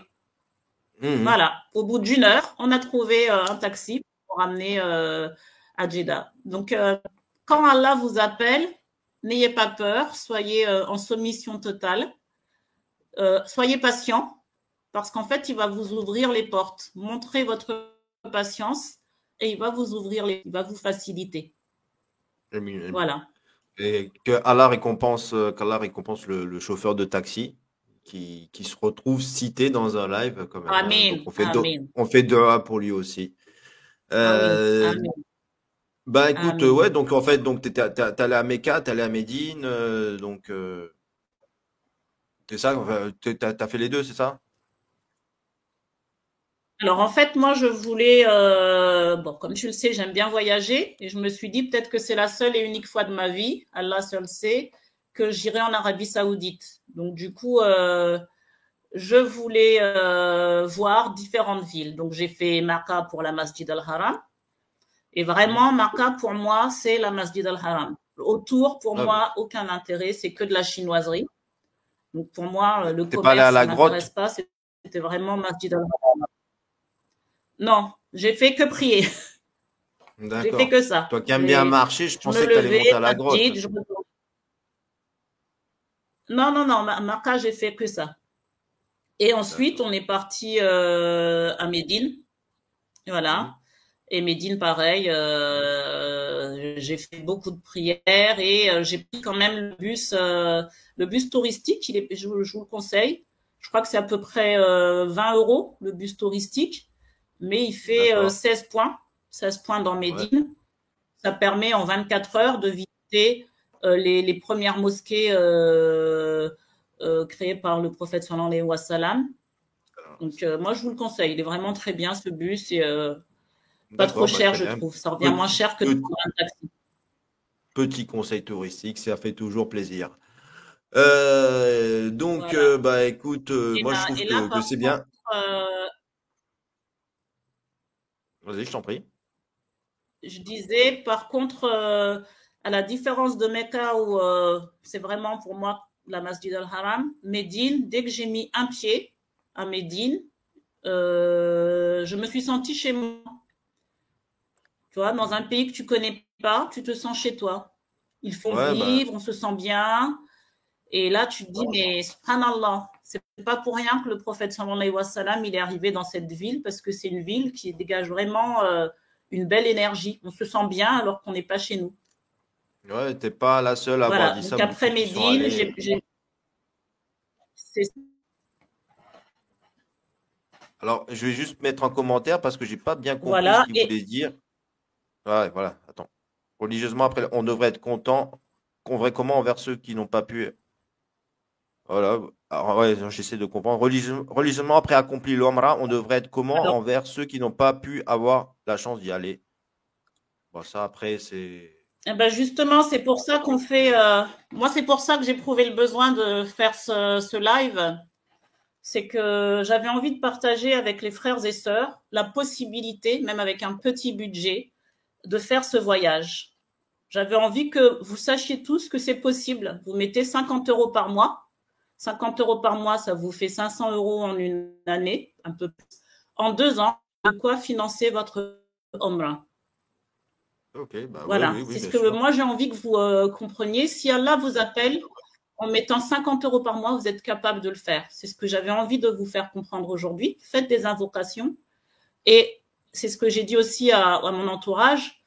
Mhm. Voilà. Au bout d'une heure, on a trouvé euh, un taxi pour amener euh, à Jeddah. Donc, euh, quand Allah vous appelle, n'ayez pas peur, soyez euh, en soumission totale, soyez patient, parce qu'en fait, il va vous ouvrir les portes. Montrez votre patience et il va vous ouvrir les, il va vous faciliter. Voilà. Et que Allah récompense, qu'Allah récompense le, le chauffeur de taxi qui, qui se retrouve cité dans un live quand même. hein. Amen. Donc on fait, on fait dua pour lui aussi. Euh, Amen. bah écoute, euh, ouais, donc en fait, donc t'es, allé à Mecca, t'es allé à Médine, euh, donc euh, c'est ça, t'as, t'as fait les deux, c'est ça? Alors en fait, moi, je voulais, euh, bon, comme tu le sais, j'aime bien voyager et je me suis dit peut-être que c'est la seule et unique fois de ma vie, Allah seul sait, que j'irai en Arabie Saoudite. Donc du coup, euh, je voulais euh, voir différentes villes. Donc j'ai fait Makkah pour la Masjid al-Haram et vraiment Makkah pour moi, c'est la Masjid al-Haram. Autour, pour Ah, moi, aucun intérêt, c'est que de la chinoiserie. Donc pour moi, euh, le T'es pas à commerce la grotte? pas, c'était vraiment Masjid al-Haram. Non, j'ai fait que prier. J'ai fait que ça. Toi qui aimes bien marcher, je pensais me que t'allais levais, monter à la grotte. masjid, je. Non, non, non, Ma- Makkah, j'ai fait que ça. Et ensuite, on est parti euh, à Médine. Voilà. Mhm. Et Médine, pareil, euh, j'ai fait beaucoup de prières et euh, j'ai pris quand même le bus, le bus touristique. Il est, je, vous- je vous le conseille. Je crois que c'est à peu près euh, 20 euros le bus touristique, mais il fait euh, D'accord. 16 points, 16 points dans Médine. Ça permet en 24 heures de visiter les, les premières mosquées euh, euh, créées par le prophète sallallahu alayhi wa sallam. Donc euh, moi je vous le conseille, il est vraiment très bien ce bus et euh, pas trop bah, cher je trouve. Ça revient moins cher que de prendre un taxi. Petit conseil touristique, ça fait toujours plaisir. Euh, donc, Voilà. euh, bah écoute, euh, moi je ben- trouve là, que, c'est bien. euh, Vas-y, je t'en prie. je disais, par contre, euh, à la différence de Mecca où euh, c'est vraiment pour moi la Masjid al-Haram, Médine, dès que j'ai mis un pied à Médine, euh, je me suis sentie chez moi. Tu vois, dans un pays que tu connais pas, tu te sens chez toi. Ils font Ouais, bah. vivre, on se sent bien. Et là, tu te dis, mais subhanallah, C'est pas pour rien que le prophète sallallahu alayhi il est arrivé dans cette ville parce que c'est une ville qui dégage vraiment euh, une belle énergie. On se sent bien alors qu'on n'est pas chez nous. Ouais, t'es pas la seule à avoir dit ça. Après Médine, j'ai. Alors, je vais juste mettre un commentaire parce que j'ai pas bien compris ce qu'il voulait dire. Ouais, voilà, attends. Religieusement, après, on devrait être content. comment envers ceux qui n'ont pas pu. Voilà, Alors, ouais, j'essaie de comprendre. Religieusement, après accompli l'Omra, on devrait être comment envers ceux qui n'ont pas pu avoir la chance d'y aller? Bon, ça, après, c'est. Eh ben justement, c'est pour ça qu'on fait. Euh, moi, c'est pour ça que j'ai prouvé le besoin de faire ce, live. C'est que j'avais envie de partager avec les frères et sœurs la possibilité, même avec un petit budget, de faire ce voyage. J'avais envie que vous sachiez tous que c'est possible. Vous mettez 50 euros par mois. 50 euros par mois, ça vous fait 500 euros en une année, un peu plus. En deux ans, de quoi financer votre Bah voilà, c'est ce que moi j'ai envie que vous euh, compreniez. Si Allah vous appelle en mettant 50 euros par mois, vous êtes capable de le faire. C'est ce que j'avais envie de vous faire comprendre aujourd'hui. Faites des invocations. Et c'est ce que j'ai dit aussi à, mon entourage.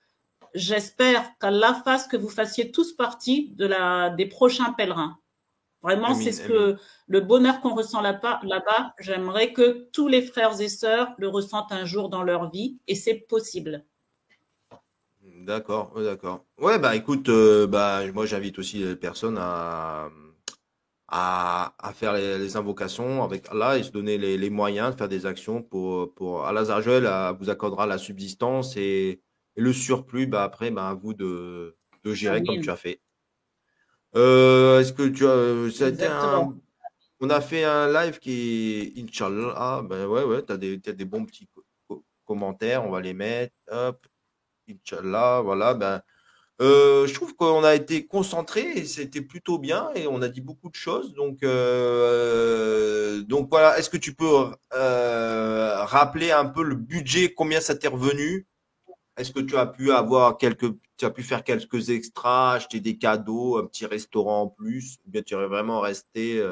J'espère qu'Allah fasse que vous fassiez tous partie de la, des prochains pèlerins. Vraiment, c'est ce que le bonheur qu'on ressent là-bas, là-bas, j'aimerais que tous les frères et sœurs le ressentent un jour dans leur vie et c'est possible. D'accord, d'accord. Ouais, bah écoute, euh, bah moi j'invite aussi les personnes à, à, faire les, invocations avec Allah et se donner les, moyens de faire des actions pour, pour Allah Zarjuel vous accordera la subsistance et, le surplus, bah après, bah à vous de, de gérer comme tu as fait. Euh, est-ce que tu as. on a fait un live qui est Inch'Allah. Ah, ben ouais, ouais, tu as, des, des bons petits commentaires, on va les mettre. Hop. Inch'Allah, voilà, ben, euh, je trouve qu'on a été concentré et c'était plutôt bien et on a dit beaucoup de choses. Donc, euh, donc voilà, est-ce que tu peux euh, rappeler un peu le budget, combien ça t'est revenu? Est-ce que tu as pu avoir quelques, tu as pu faire quelques extras, acheter des cadeaux, un petit restaurant en plus, ou bien tu aurais vraiment resté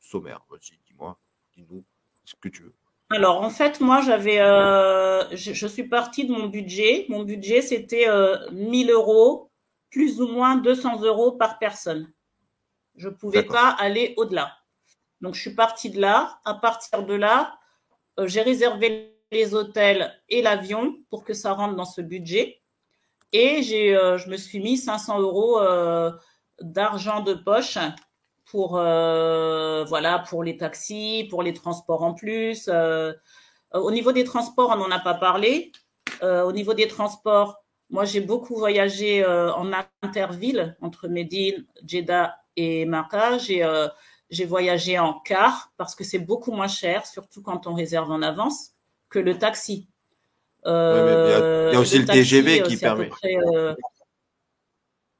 sommaire? Vas-y, dis-moi, dis-nous ce que tu veux. Alors, en fait, moi, j'avais, euh, je, suis partie de mon budget. Mon budget, c'était euh, 1000 euros, plus ou moins 200 euros par personne. Je pouvais pas aller au-delà. Donc, je suis partie de là. À partir de là, euh, j'ai réservé les hôtels et l'avion pour que ça rentre dans ce budget. Et j'ai, euh, je me suis mis 500 euros d'argent de poche pour euh, voilà pour les taxis, pour les transports en plus. Euh, au niveau des transports, on n'en a pas parlé. Euh, au niveau des transports, moi j'ai beaucoup voyagé en interville entre Médine, Jeddah et. J'ai j'ai voyagé en car parce que c'est beaucoup moins cher, surtout quand on réserve en avance, que le taxi. il y, a aussi le, TGV qui permet.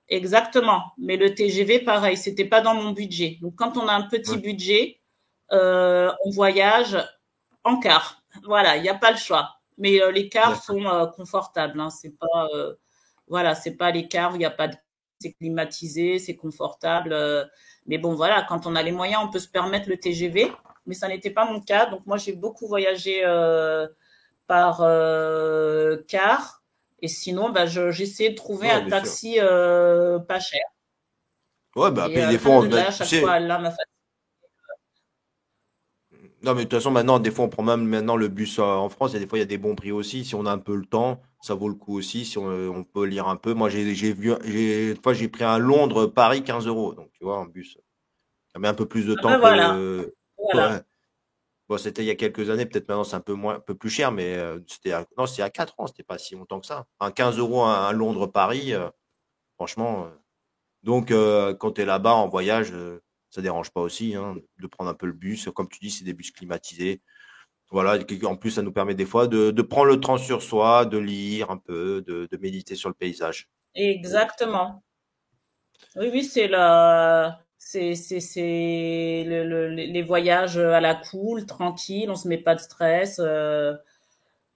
Exactement. Mais le TGV, pareil, c'était pas dans mon budget. Donc, quand on a un petit budget, euh, on voyage en car. Voilà, il n'y a pas le choix. Mais euh, les cars sont euh, confortables. Hein. C'est pas, voilà, c'est pas les cars où il n'y a pas de, c'est climatisé, c'est confortable. mais bon, voilà, quand on a les moyens, on peut se permettre le TGV. Mais ça n'était pas mon cas. Donc, moi, j'ai beaucoup voyagé par car. Et sinon, bah, j'essaie de trouver un taxi euh, pas cher. Ouais, bah, euh, des fois, on, chaque fois, là, ma non, mais de toute façon, maintenant, des fois, on prend même maintenant le bus euh, en France. Et des fois, il y a des bons prix aussi. Si on a un peu le temps, ça vaut le coup aussi. Si on, peut lire un peu. Moi, j'ai vu, j'ai, fois, j'ai pris un Londres-Paris 15 euros. Donc, tu vois, en bus. Ça met un peu plus de ah temps bah que. Voilà. Bon, c'était il y a quelques années, peut-être maintenant c'est un peu moins, un peu plus cher, mais euh, c'était à, non, c'était à 4 ans, c'était pas si longtemps que ça. Un 15 euros à, Londres-Paris, euh, franchement. Euh. donc, quand tu es là-bas en voyage, ça dérange pas aussi hein, de prendre un peu le bus. Comme tu dis, c'est des bus climatisés. Voilà, en plus, ça nous permet des fois de, prendre le temps sur soi, de lire un peu, de méditer sur le paysage. Exactement. Oui, oui, c'est la c'est les voyages à la cool, tranquille, on se met pas de stress. Euh,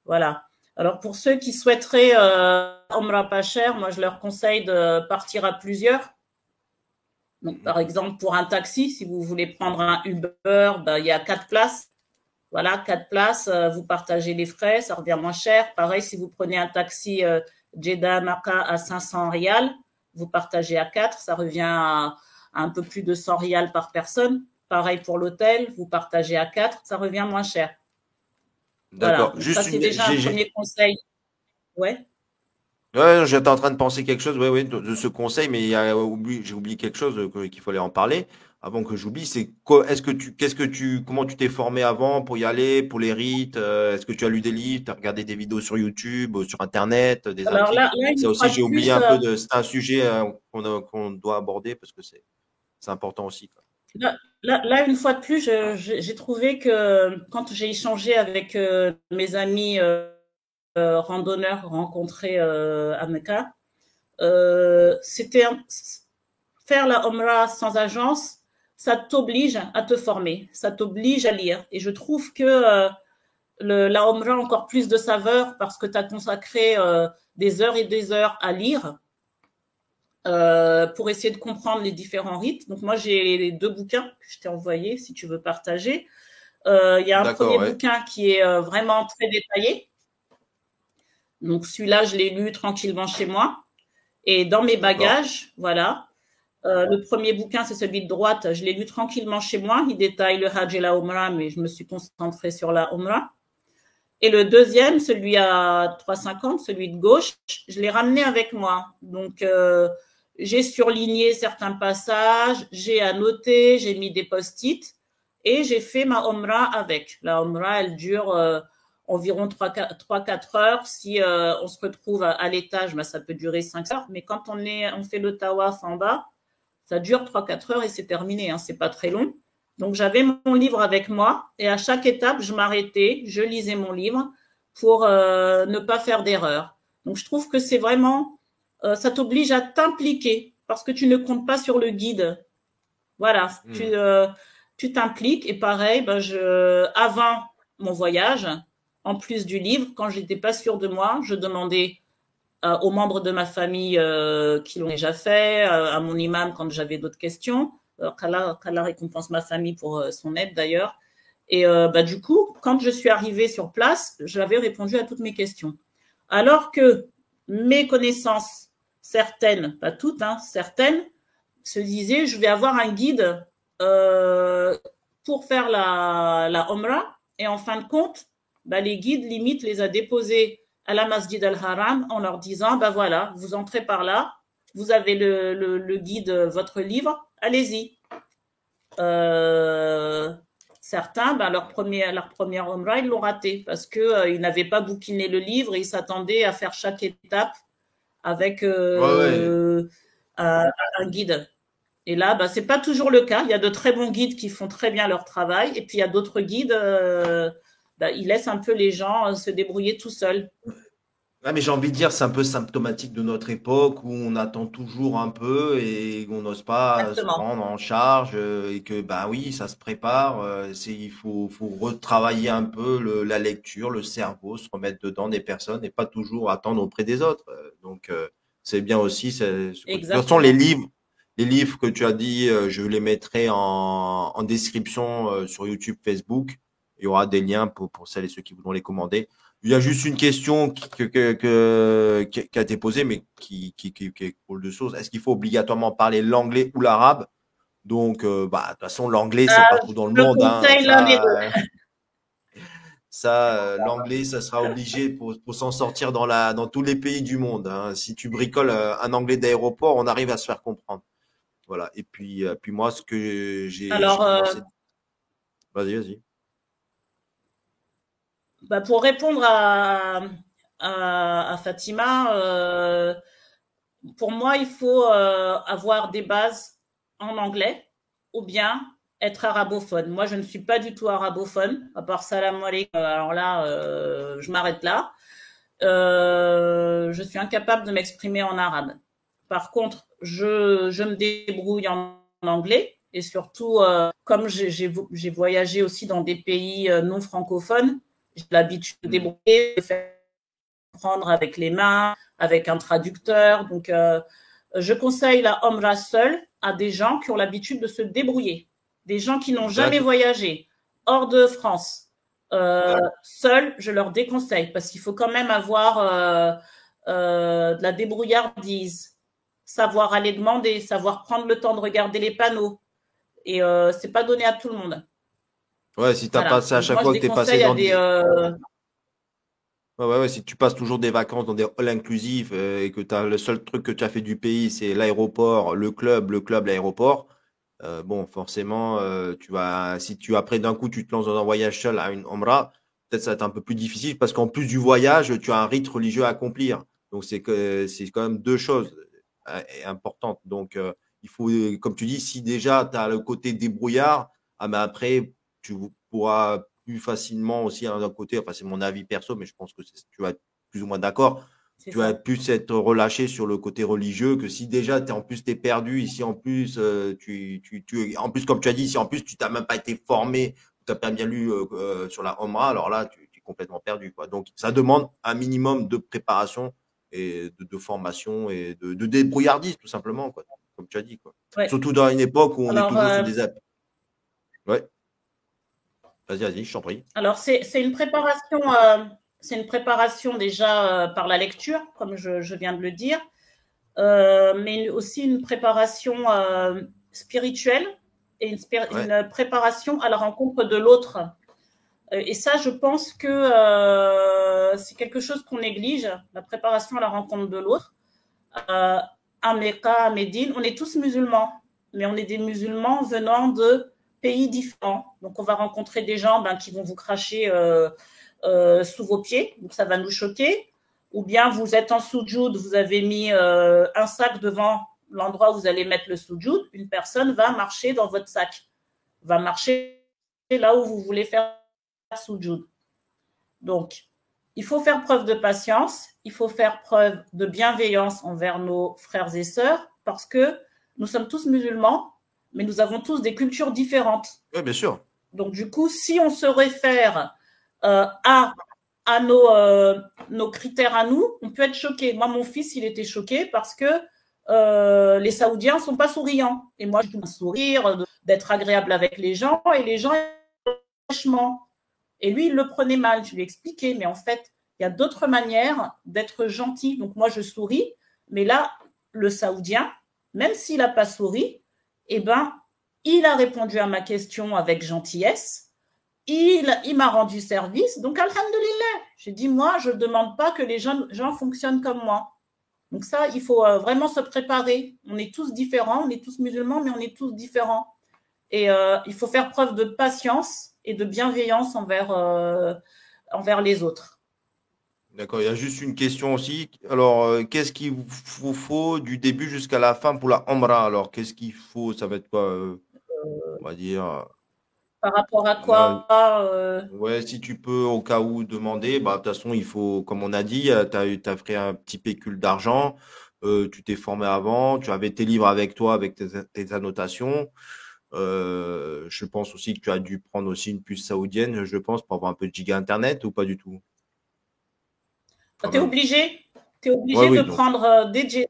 voilà. Alors pour ceux qui souhaiteraient euh, Omra pas cher, moi je leur conseille de partir à plusieurs. Donc, par exemple, pour un taxi, si vous voulez prendre un Uber, ben, il y a quatre places. Voilà, quatre places, euh, vous partagez les frais, ça revient moins cher. Pareil, si vous prenez un taxi euh, Jeddah Makkah à 500 rials, vous partagez à quatre, ça revient à, un peu plus de 100 rials par personne. Pareil pour l'hôtel, vous partagez à quatre, ça revient moins cher. D'accord. Voilà. Ça, c'est déjà un premier conseil. Ouais. Ouais, j'étais en train de penser quelque chose, ouais, ouais, de, ce conseil, mais j'ai oublié quelque chose euh, qu'il fallait en parler avant que j'oublie. C'est est-ce que tu, qu'est-ce que tu, comment tu t'es formé avant pour y aller, pour les rites euh, Est-ce que tu as lu des livres, tu as regardé des vidéos sur YouTube, sur Internet, des Alors là, Ça aussi, j'ai oublié un peu de. C'est un sujet euh, qu'on doit aborder parce que c'est c'est important aussi. Là, une fois de plus, j'ai trouvé que quand j'ai échangé avec mes amis euh, randonneurs rencontrés euh, à Mecca, euh, c'était faire la Omra sans agence, ça t'oblige à te former, ça t'oblige à lire. Et je trouve que la Omra a encore plus de saveur parce que tu as consacré des heures et des heures à lire pour essayer de comprendre les différents rites. Donc moi, j'ai les deux bouquins que je t'ai envoyés si tu veux partager. Il y a un premier bouquin qui est vraiment très détaillé donc celui-là, je l'ai lu tranquillement chez moi. Et dans mes bagages, voilà. Euh, le premier bouquin, c'est celui de droite. Je l'ai lu tranquillement chez moi. Il détaille le Hajj et la Umrah, mais je me suis concentrée sur la Umrah. Et le deuxième, celui à 3,50, celui de gauche, je l'ai ramené avec moi. Donc, euh, j'ai surligné certains passages, j'ai annoté, j'ai mis des post-it et j'ai fait ma Umrah avec. La Umrah, elle dure euh, environ 3-4 heures. Si euh, on se retrouve à, l'étage, bah, ça peut durer 5 heures. Mais quand on, est, on fait le tawaf en bas, ça dure 3-4 heures et c'est terminé. Hein, c'est pas très long. Donc j'avais mon livre avec moi et à chaque étape, je m'arrêtais, je lisais mon livre pour euh, ne pas faire d'erreur. Donc je trouve que c'est vraiment, euh, ça t'oblige à t'impliquer parce que tu ne comptes pas sur le guide. Voilà, hmm. tu t'impliques et pareil, bah, je, avant mon voyage, en plus du livre, quand j'étais pas sûre de moi, je demandais euh, aux membres de ma famille qui l'ont déjà fait, à mon imam quand j'avais d'autres questions. qu'Allah, récompense ma famille pour son aide d'ailleurs. Et bah, du coup, quand je suis arrivée sur place, j'avais répondu à toutes mes questions. Alors que mes connaissances, certaines, pas toutes, hein, certaines, se disaient, je vais avoir un guide pour faire la, Omra. Et en fin de compte, bah, les guides limite les a déposés à la Masjid al-Haram en leur disant, bah voilà, vous entrez par là, vous avez le, le, guide, votre livre, allez-y. Euh, certains, bah, leur, premier, leur première Umrah, ils l'ont raté parce qu'ils euh, n'avaient pas bouquiné le livre et ils s'attendaient à faire chaque étape avec euh, Un, guide. Et là, bah, c'est pas toujours le cas. Il y a de très bons guides qui font très bien leur travail et puis il y a d'autres guides bah, il laisse un peu les gens euh, se débrouiller tout seuls. Mais j'ai envie de dire, c'est un peu symptomatique de notre époque où on attend toujours un peu et on n'ose pas se prendre en charge euh, et que, bah oui, ça se prépare. Euh, c'est, il faut, faut retravailler un peu la lecture, le cerveau, se remettre dedans des personnes et pas toujours attendre auprès des autres. Donc, c'est bien aussi. de toute façon, les livres, les livres que tu as dit, je les mettrai en, en description sur YouTube, Facebook il y aura des liens pour, pour celles et ceux qui voudront les commander. Il y a juste une question qui, que, qui a été posée, mais qui, qui, qui, est cool de choses. Est-ce qu'il faut obligatoirement parler l'anglais ou l'arabe? Donc, euh, bah, de toute façon, l'anglais, c'est euh, partout dans le monde. Hein, ça, euh, l'anglais, ça sera obligé pour, pour s'en sortir dans, la, dans tous les pays du monde. Hein. Si tu bricoles un anglais d'aéroport, on arrive à se faire comprendre. Voilà. Et puis, puis moi, ce que j'ai. Alors. Vas-y, vas-y. Bah, pour répondre à, Fatima, euh, pour moi, il faut euh, avoir des bases en anglais ou bien être arabophone. Moi, je ne suis pas du tout arabophone, à part salam alaikum. Alors là, euh, je m'arrête là. je suis incapable de m'exprimer en arabe. Par contre, je me débrouille en anglais et surtout, comme j'ai voyagé aussi dans des pays non francophones, j'ai l'habitude de débrouiller, de faire comprendre avec les mains, avec un traducteur. Donc, euh, Je conseille la Omra seule à des gens qui ont l'habitude de se débrouiller, des gens qui n'ont jamais voyagé hors de France. Euh, seuls, je leur déconseille parce qu'il faut quand même avoir euh, euh, de la débrouillardise, savoir aller demander, savoir prendre le temps de regarder les panneaux. Et c'est pas donné à tout le monde. Ouais, si tu passé à chaque fois que tu es passé dans des. Ouais, ouais, si tu passes toujours des vacances dans des halls inclusifs euh, et que as le seul truc que tu as fait du pays, c'est l'aéroport, le club, le club, l'aéroport, euh, bon, forcément, euh, tu vas, si tu après d'un coup tu te lances dans un voyage seul à une Omra, peut-être ça va être un peu plus difficile parce qu'en plus du voyage, tu as un rite religieux à accomplir. Donc c'est que c'est quand même deux choses importantes. Donc il faut, comme tu dis, si déjà tu as le côté débrouillard, ah, mais après tu pourras plus facilement aussi hein, d'un côté, enfin c'est mon avis perso, mais je pense que tu vas être plus ou moins d'accord. Tu vas plus être relâché sur le côté religieux que si déjà es, en plus tu es perdu, ici en plus, euh, tu, tu, tu, en plus comme tu as dit, si en plus tu n'as même pas été formé, tu n'as pas bien lu euh, euh, sur la Omra, alors là tu, es complètement perdu. Quoi. Donc ça demande un minimum de préparation et de, formation et de, de, débrouillardise tout simplement, quoi, comme tu as dit. Quoi. Surtout dans une époque où on est toujours sur des apps. Ouais. Vas-y, vas-y, je t'en prie. Alors, c'est une préparation, euh, c'est une préparation déjà euh, par la lecture, comme je, viens de le dire, euh, mais aussi une préparation spirituelle et une, une, préparation à la rencontre de l'autre. Et ça, je pense que c'est quelque chose qu'on néglige, la préparation à la rencontre de l'autre. à Mecca, à Médine, on est tous musulmans, mais on est des musulmans venant de pays différents. Donc, on va rencontrer des gens ben, qui vont vous cracher euh, euh, sous vos pieds. Donc, ça va nous choquer. Ou bien vous êtes en soudjoud, vous avez mis euh, un sac devant l'endroit où vous allez mettre le soudjoud. Une personne va marcher dans votre sac, va marcher là où vous voulez faire soudjoud. Donc, il faut faire preuve de patience, il faut faire preuve de bienveillance envers nos frères et sœurs parce que nous sommes tous musulmans mais nous avons tous des cultures différentes. Oui, bien sûr. Donc, du coup, si on se réfère euh, à, à nos, euh, nos critères à nous, on peut être choqué. Moi, mon fils, il était choqué parce que euh, les Saoudiens sont pas souriants. Et moi, je dois sourire, d'être agréable avec les gens, et les gens, franchement. Et lui, il le prenait mal. Je lui ai expliqué, mais en fait, il y a d'autres manières d'être gentil. Donc, moi, je souris, mais là, le Saoudien, même s'il n'a pas souri, eh ben, il a répondu à ma question avec gentillesse. Il, m'a rendu service. Donc, alhamdulillah, j'ai dit, moi, je ne demande pas que les gens, gens, fonctionnent comme moi. Donc ça, il faut euh, vraiment se préparer. On est tous différents, on est tous musulmans, mais on est tous différents. Et euh, il faut faire preuve de patience et de bienveillance envers, euh, envers les autres. D'accord, il y a juste une question aussi. Alors, euh, qu'est-ce qu'il vous faut du début jusqu'à la fin pour la Omra Alors, qu'est-ce qu'il faut? Ça va être quoi euh, On va dire? Par rapport à quoi euh? Ouais, si tu peux au cas où demander, bah, de toute façon, il faut, comme on a dit, tu as, as pris un petit pécule d'argent, tu t'es formé avant, tu avais tes livres avec toi, avec tes, annotations. je pense aussi que tu as dû prendre aussi une puce saoudienne, je pense, pour avoir un peu de giga Internet ou pas du tout? Tu es obligé, es obligé de prendre euh, des Jeddah.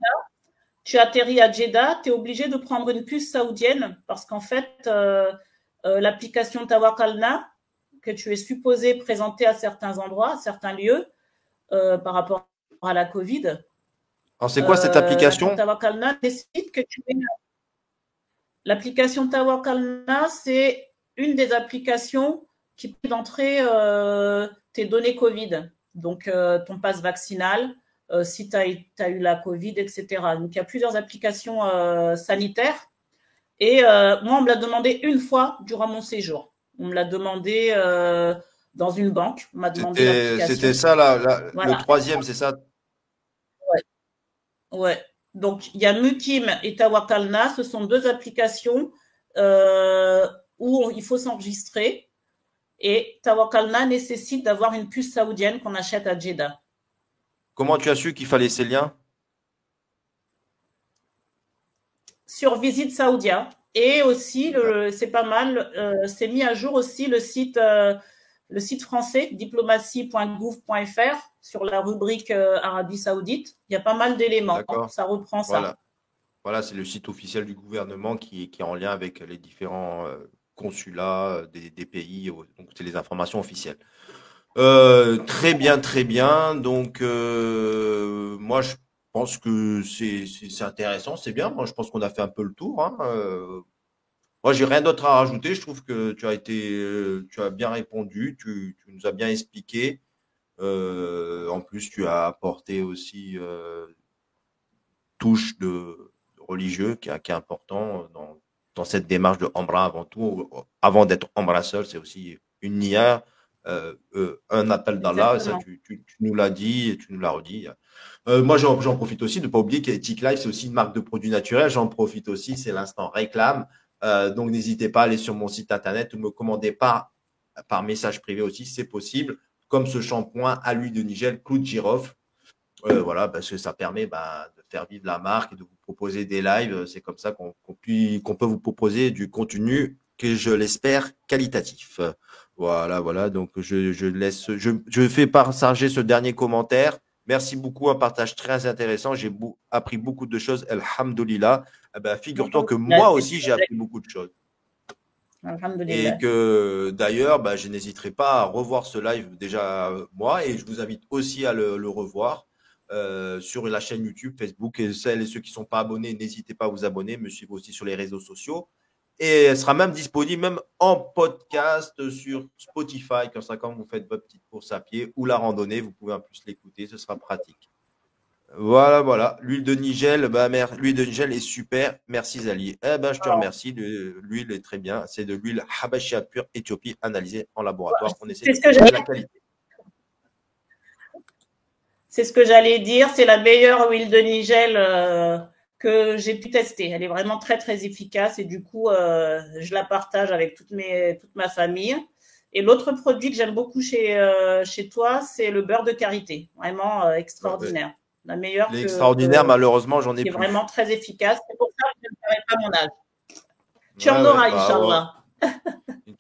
Tu atterris à Jeddah, tu es obligé de prendre une puce saoudienne parce qu'en fait, euh, euh, l'application Tawakalna, que tu es supposé présenter à certains endroits, à certains lieux, par rapport à la Covid. Alors, c'est quoi cette application Tawakalna décide que tu L'application Tawakalna, c'est une des applications qui peut d'entrer tes données Covid donc euh, ton passe vaccinal, euh, si tu as, eu la Covid, etc. Donc il y a plusieurs applications euh, sanitaires. Et moi, on me l'a demandé une fois durant mon séjour. On me l'a demandé dans une banque. On m'a demandé C'était ça, le troisième, c'est ça? Ouais. Ouais. Donc, il y a Mukim et Tawakalna. Ce sont deux applications où il faut s'enregistrer. Et Tawakalna nécessite d'avoir une puce saoudienne qu'on achète à Jeddah. Comment tu as su qu'il fallait ces liens? Sur Visite Saoudia. Et aussi, c'est pas mal, euh, c'est mis à jour aussi le site, euh, le site français, diplomatie.gouv.fr, sur la rubrique euh, Arabie Saoudite. Il y a pas mal d'éléments. Ça reprend ça. Voilà, c'est le site officiel du gouvernement qui, qui est en lien avec les différents consulats des, des pays. Donc, c'est les informations officielles. très bien, très bien. Donc, moi, je pense que c'est intéressant, c'est bien. Moi, je pense qu'on a fait un peu le tour. Hein. Moi, j'ai rien d'autre à rajouter. Je trouve que tu as été, euh, tu as bien répondu, tu, nous as bien expliqué. Euh, en plus, tu as apporté aussi euh, touche de, religieux qui, qui, est important dans, dans cette démarche de Ambra avant tout. Avant d'être seul, c'est aussi une nia, euh, euh, un appel d'Allah. Ça, tu, tu, tu nous l'as dit et tu nous l'as redit. Euh, moi, j'en profite aussi de ne pas oublier qu'Ethic Life, c'est aussi une marque de produits naturels. J'en profite aussi, c'est l'instant réclame. Euh, donc, n'hésitez pas à aller sur mon site internet ou me commander par, par message privé aussi, c'est possible, comme ce shampoing à l'huile de Nigel, clou de girofle. Euh, voilà, parce que ça permet bah, de faire vivre la marque et de vous proposer des lives. C'est comme ça qu'on peut vous proposer du contenu que je l'espère qualitatif. Voilà, voilà. Donc, je, je laisse, je, je fais partager ce dernier commentaire. Merci beaucoup, un partage très intéressant. J'ai appris beaucoup de choses. Alhamdulillah. Eh ben, Figure-toi que moi aussi, j'ai appris beaucoup de choses. Et que d'ailleurs, bah, je n'hésiterai pas à revoir ce live déjà moi et je vous invite aussi à le, revoir euh, sur la chaîne YouTube, Facebook. Et celles et ceux qui ne sont pas abonnés, n'hésitez pas à vous abonner, me suivre aussi sur les réseaux sociaux. Et elle sera même disponible même en podcast sur Spotify, comme ça, quand vous faites votre petite course à pied ou la randonnée, vous pouvez en plus l'écouter, ce sera pratique. Voilà, voilà. L'huile de Nigel, bah, l'huile de Nigel est super. Merci Zali. Eh ben, je te remercie. L'huile est très bien. C'est de l'huile Habashia pure Éthiopie analysée en laboratoire. On essaie de la qualité. C'est ce que j'allais dire. C'est la meilleure huile de Nigel euh, que j'ai pu tester. Elle est vraiment très très efficace et du coup, euh, je la partage avec toute, mes, toute ma famille. Et l'autre produit que j'aime beaucoup chez, euh, chez toi, c'est le beurre de karité. Vraiment extraordinaire. La meilleure. Extraordinaire, malheureusement, j'en ai plus. vraiment très efficace. C'est pour ça que je ne ferai pas mon âge. Tu en auras, bah,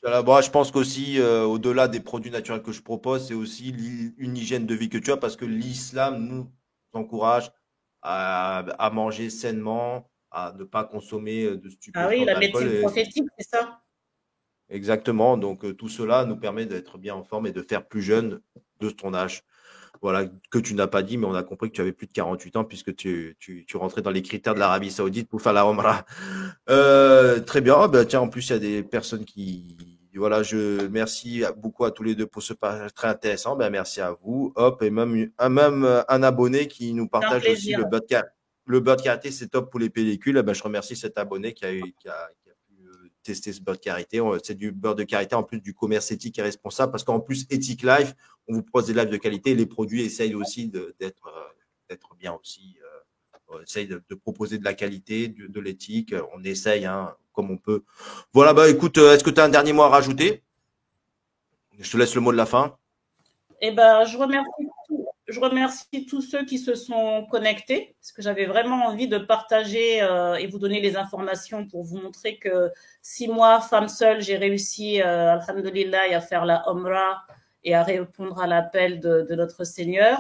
Je pense qu'aussi, au-delà des produits naturels que je propose, c'est aussi une hygiène de vie que tu as parce que l'islam nous encourage à, manger sainement, à ne pas consommer de stupéfiants. Ah oui, la médecine prophétique, c'est ça? Exactement. Donc, euh, tout cela nous permet d'être bien en forme et de faire plus jeune de ton âge. Voilà, que tu n'as pas dit, mais on a compris que tu avais plus de 48 ans puisque tu, tu, tu rentrais dans les critères de l'Arabie Saoudite pour faire la Omra. Euh, très bien. Ben, tiens, en plus, il y a des personnes qui, voilà, je merci beaucoup à tous les deux pour ce partage très intéressant. Ben, merci à vous. Hop, et même un, même un abonné qui nous partage aussi le beurre le beurre karité, c'est top pour les pellicules. Eh ben, je remercie cet abonné qui a, eu, qui a, qui a pu euh, tester ce beurre de karité. C'est du beurre de karité en plus du commerce éthique et responsable parce qu'en plus, Ethic Life, on vous propose des lives de qualité. Les produits essayent aussi d'être euh, bien aussi. Euh, on essaye de, proposer de la qualité, de, l'éthique. On essaye, hein, comme on peut. Voilà, bah écoute, euh, est-ce que tu as un dernier mot à rajouter? Je te laisse le mot de la fin. Eh ben, je remercie, je remercie tous ceux qui se sont connectés, parce que j'avais vraiment envie de partager et vous donner les informations pour vous montrer que si moi, femme seule, j'ai réussi, alhamdulillah, à faire la Omra et à répondre à l'appel de, notre Seigneur,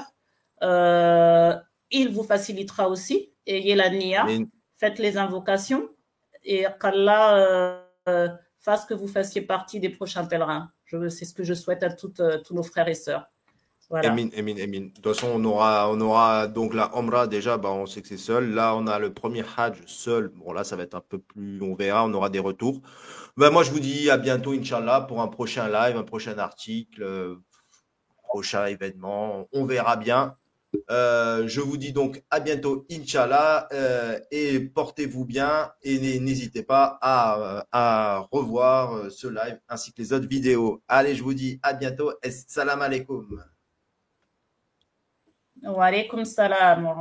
euh, il vous facilitera aussi. Ayez la nia, faites les invocations et qu'Allah euh, fasse que vous fassiez partie des prochains pèlerins. C'est ce que je souhaite à toutes, euh, tous nos frères et sœurs. Voilà. Amin, amin, amin. De toute façon, on aura, on aura donc la Omra déjà, bah, on sait que c'est seul. Là, on a le premier Hajj seul. Bon, là, ça va être un peu plus, on verra, on aura des retours. Ben, moi, je vous dis à bientôt, Inch'Allah, pour un prochain live, un prochain article, euh, prochain événement. On verra bien. Euh, je vous dis donc à bientôt, Inch'Allah, euh, et portez-vous bien et n'hésitez pas à, revoir ce live ainsi que les autres vidéos. Allez, je vous dis à bientôt. Salam alaikum. Wa alaikum salam wa